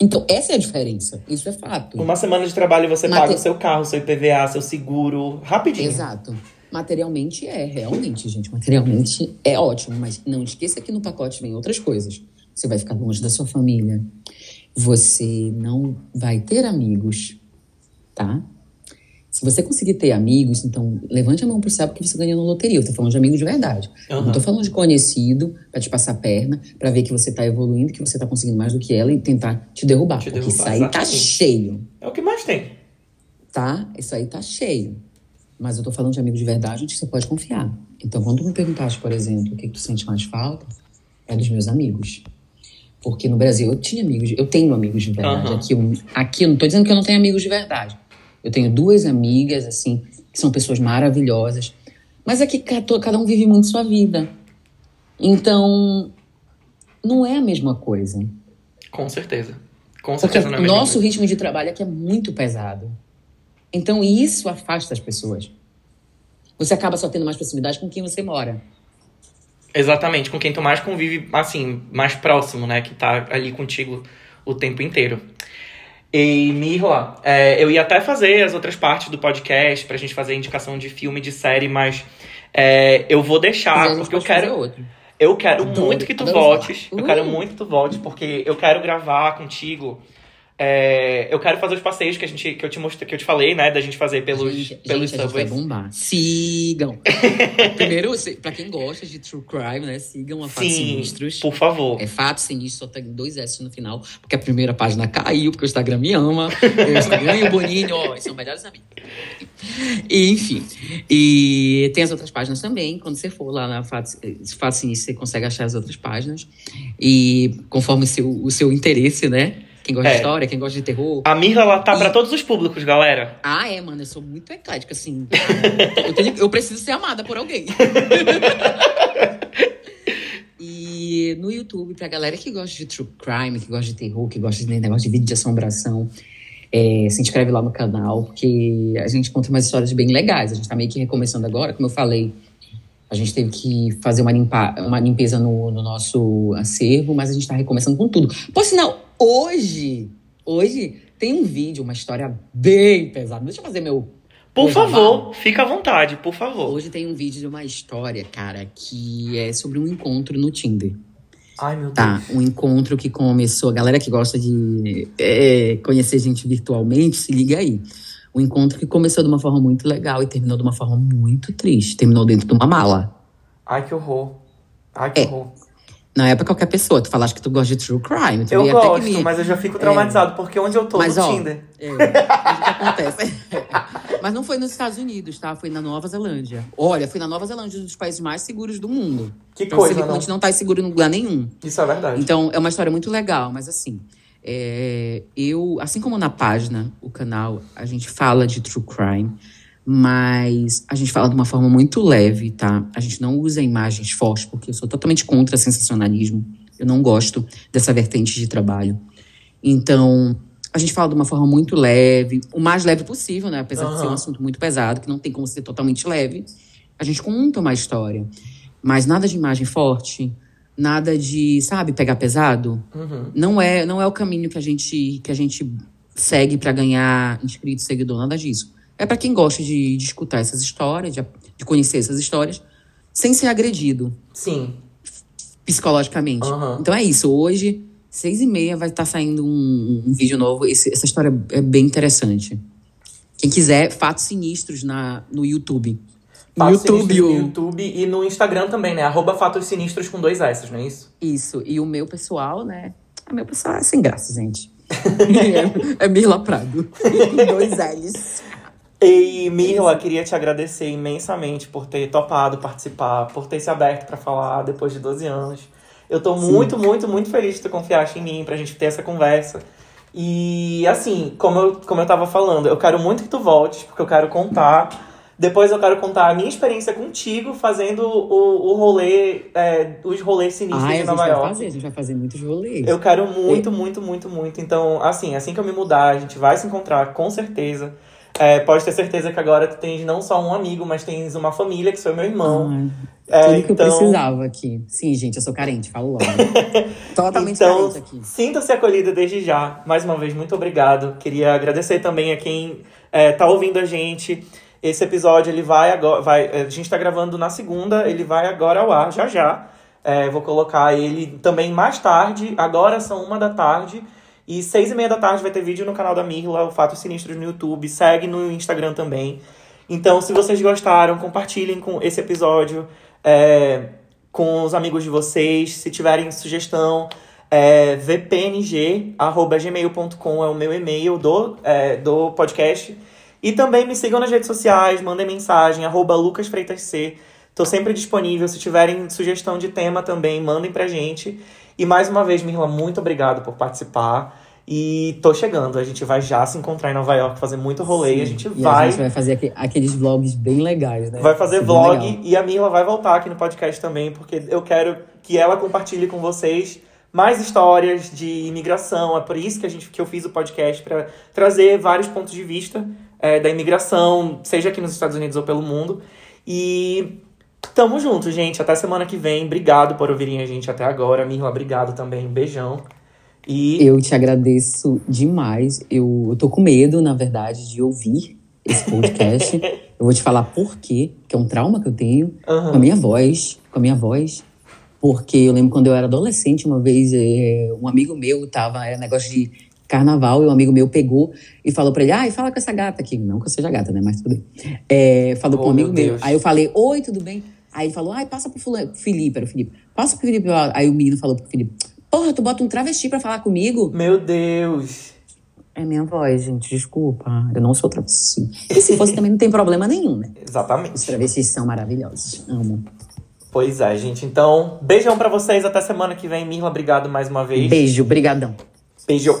Então, essa é a diferença. Isso é fato. Uma semana de trabalho você Mate- paga o seu carro, seu IPVA, seu seguro, rapidinho. Exato. Materialmente é, realmente, gente. Materialmente é ótimo. Mas não esqueça que no pacote vem outras coisas. Você vai ficar longe da sua família. Você não vai ter amigos, tá? Se você conseguir ter amigos, então levante a mão pro céu porque você ganhou na loteria. Eu tô falando de amigos de verdade. Aham. Não tô falando de conhecido pra te passar a perna, pra ver que você tá evoluindo, que você tá conseguindo mais do que ela e tentar te derrubar. Te porque derrubar, isso aí tá cheio É o que mais tem. tá? Isso aí tá cheio. Mas eu tô falando de amigos de verdade onde você pode confiar. Então, quando tu me perguntaste, por exemplo, o que, que tu sente mais falta, é dos meus amigos. Porque no Brasil eu tinha amigos, eu tenho amigos de verdade. Aham. Aqui, aqui eu não tô dizendo que eu não tenho amigos de verdade. Eu tenho duas amigas, assim, que são pessoas maravilhosas. Mas é que cada um vive muito sua vida. Então, não é a mesma coisa. Com certeza. Com Porque certeza não é o nosso ritmo de trabalho aqui é muito pesado. Então isso afasta as pessoas. Você acaba só tendo mais proximidade com quem você mora. Exatamente, com quem tu mais convive, assim, mais próximo, né? Que tá ali contigo o tempo inteiro. E, Mirla, é, eu ia até fazer as outras partes do podcast pra gente fazer indicação de filme, de série, mas é, eu vou deixar, porque eu quero, outro. eu quero Adoro, muito que tu adoro voltes. Eu quero Uh. muito que tu voltes, porque eu quero gravar contigo. É, eu quero fazer os passeios que, a gente, que, eu te mostrei, que eu te falei, né? Da gente fazer pelos, gente, pelos gente, a gente vai subways. bombar. Sigam. [laughs] Primeiro, se- pra quem gosta de true crime, né? Sigam a Fatos Sim, Sinistros. por favor. É Fatos Sinistros, só tem dois S no final, porque a primeira página caiu, porque o Instagram me ama. O Instagram e o Boninho, ó, são melhores amigos. E, enfim. E tem as outras páginas também. Quando você for lá na Fatos, Fatos Sinistros, você consegue achar as outras páginas. E conforme o seu, o seu interesse, né? Quem gosta É. de história, quem gosta de terror. A Mirla, ela tá E- pra todos os públicos, galera. Ah, é, mano, eu sou muito eclética, assim. eu, tenho- eu preciso ser amada por alguém. [laughs] e no YouTube, pra galera que gosta de true crime, que gosta de terror, que gosta de negócio de vídeo de assombração, é, se inscreve lá no canal, porque a gente conta umas histórias bem legais. A gente tá meio que recomeçando agora, como eu falei. A gente teve que fazer uma, limpa, uma limpeza no, no nosso acervo, mas a gente tá recomeçando com tudo. Por sinal, hoje, hoje tem um vídeo, uma história bem pesada. Deixa eu fazer meu. Por favor, fica à vontade, por favor. Hoje tem um vídeo de uma história, cara, que é sobre um encontro no Tinder. Ai, meu Deus. Tá, um encontro que começou. A galera que gosta de é, conhecer gente virtualmente, se liga aí. Um encontro que começou de uma forma muito legal e terminou de uma forma muito triste. Terminou dentro de uma mala. Ai, que horror. Ai, que É. horror. Não é pra qualquer pessoa. Tu falaste que tu gosta de true crime. Tu Eu gosto, me- mas eu já fico traumatizado, porque onde eu tô, Mas, no ó, Tinder. É, o que acontece? [laughs] Mas não foi nos Estados Unidos, tá? Foi na Nova Zelândia. Olha, foi na Nova Zelândia, um dos países mais seguros do mundo. Que você coisa, que a não? gente não tá seguro em lugar nenhum. Isso é verdade. Então, é uma história muito legal, mas assim, é, eu, assim como na página, o canal, a gente fala de true crime, mas a gente fala de uma forma muito leve, tá? A gente não usa imagens fortes, porque eu sou totalmente contra sensacionalismo. Eu não gosto dessa vertente de trabalho. Então, a gente fala de uma forma muito leve, o mais leve possível, né? Apesar de ser um assunto muito pesado, que não tem como ser totalmente leve. A gente conta uma história. Mas nada de imagem forte, nada de, sabe, pegar pesado. Uhum. Não é, não é o caminho que a gente, que a gente segue pra ganhar inscrito, seguidor, nada disso. É pra quem gosta de, de escutar essas histórias, de, de conhecer essas histórias, sem ser agredido Sim. psicologicamente. Aham. Então é isso. Hoje, seis e meia, vai estar saindo um, um vídeo novo. Esse- essa história é bem interessante. Quem quiser, fatos sinistros na, no YouTube. Fatos YouTube, Sinistros no YouTube e no Instagram também, né? Arroba Fatos Sinistros com dois S, não é isso? Isso. E o meu pessoal, né? O meu pessoal é sem graça, gente. [laughs] é, é Mirla Prado. Com [laughs] dois L's. E Mirla, queria te agradecer imensamente por ter topado participar, por ter se aberto pra falar depois de 12 anos. Eu tô Sim. muito, muito, muito feliz de tu confiaste em mim pra gente ter essa conversa. E assim, como eu, como eu tava falando, eu quero muito que tu voltes, porque eu quero contar. Depois eu quero contar a minha experiência contigo fazendo o, o rolê, é, os rolês sinistros Ai, de a gente Nova vai York. fazer, a gente vai fazer muitos rolês. Eu quero muito, muito, muito, muito. Então, assim, assim que eu me mudar, a gente vai se encontrar, com certeza. É, pode ter certeza que agora tu tens não só um amigo, mas tens uma família, que sou meu irmão. É, tudo que eu então- precisava aqui. Sim, gente, eu sou carente, falo logo. [laughs] Totalmente Então, carente aqui. sinta-se acolhida desde já. Mais uma vez, muito obrigado. Queria agradecer também a quem é, tá ouvindo a gente. Esse episódio, ele vai agora... Vai, a gente tá gravando na segunda, ele vai agora ao ar, já já. É, vou colocar ele também mais tarde. Agora são uma da tarde. E seis e meia da tarde vai ter vídeo no canal da Mirla, o Fatos Sinistros no YouTube. Segue no Instagram também. Então, se vocês gostaram, compartilhem com esse episódio é, com os amigos de vocês. Se tiverem sugestão, é, vpng.gmail.com é o meu e-mail do, é, do podcast. E também me sigam nas redes sociais, mandem mensagem, arroba lucasfreitasc. Tô sempre disponível. Se tiverem sugestão de tema também, mandem pra gente. E mais uma vez, Mirla, muito obrigado por participar. E tô chegando. A gente vai já se encontrar em Nova York, fazer muito rolê. Sim. A gente E vai a gente vai fazer aque- aqueles vlogs bem legais, né? Vai fazer Bem vlog e a Mirla vai voltar aqui no podcast também, porque eu quero que ela compartilhe com vocês mais histórias de imigração. É por isso que, a gente, que eu fiz o podcast, para trazer vários pontos de vista é, da imigração, seja aqui nos Estados Unidos ou pelo mundo. E tamo junto, gente. Até semana que vem. Obrigado por ouvirem a gente até agora. Mirla, obrigado também. Beijão. E Eu te agradeço demais. Eu, eu tô com medo, na verdade, de ouvir esse podcast. [laughs] eu vou te falar por quê, que é um trauma que eu tenho Aham. com a minha voz, com a minha voz. Porque eu lembro quando eu era adolescente, uma vez, é, um amigo meu tava, era negócio de carnaval, e um amigo meu pegou e falou pra ele, ai, fala com essa gata aqui. Não que eu seja gata, né? Mas tudo bem. É, falou Oh, com um amigo meu meu. Aí eu falei, oi, tudo bem? Aí ele falou, ai, passa pro fulano, Felipe, era o Felipe. Passa pro Felipe. Aí o menino falou pro Felipe, porra, tu bota um travesti pra falar comigo? meu Deus. É minha voz, gente, desculpa. Eu não sou travesti. E se fosse também não tem problema nenhum, né? Os Exatamente. travestis são maravilhosos. Amo. Pois é, gente. Então, beijão pra vocês. Até semana que vem. Mirla, obrigado mais uma vez. Beijo, brigadão. Beijo.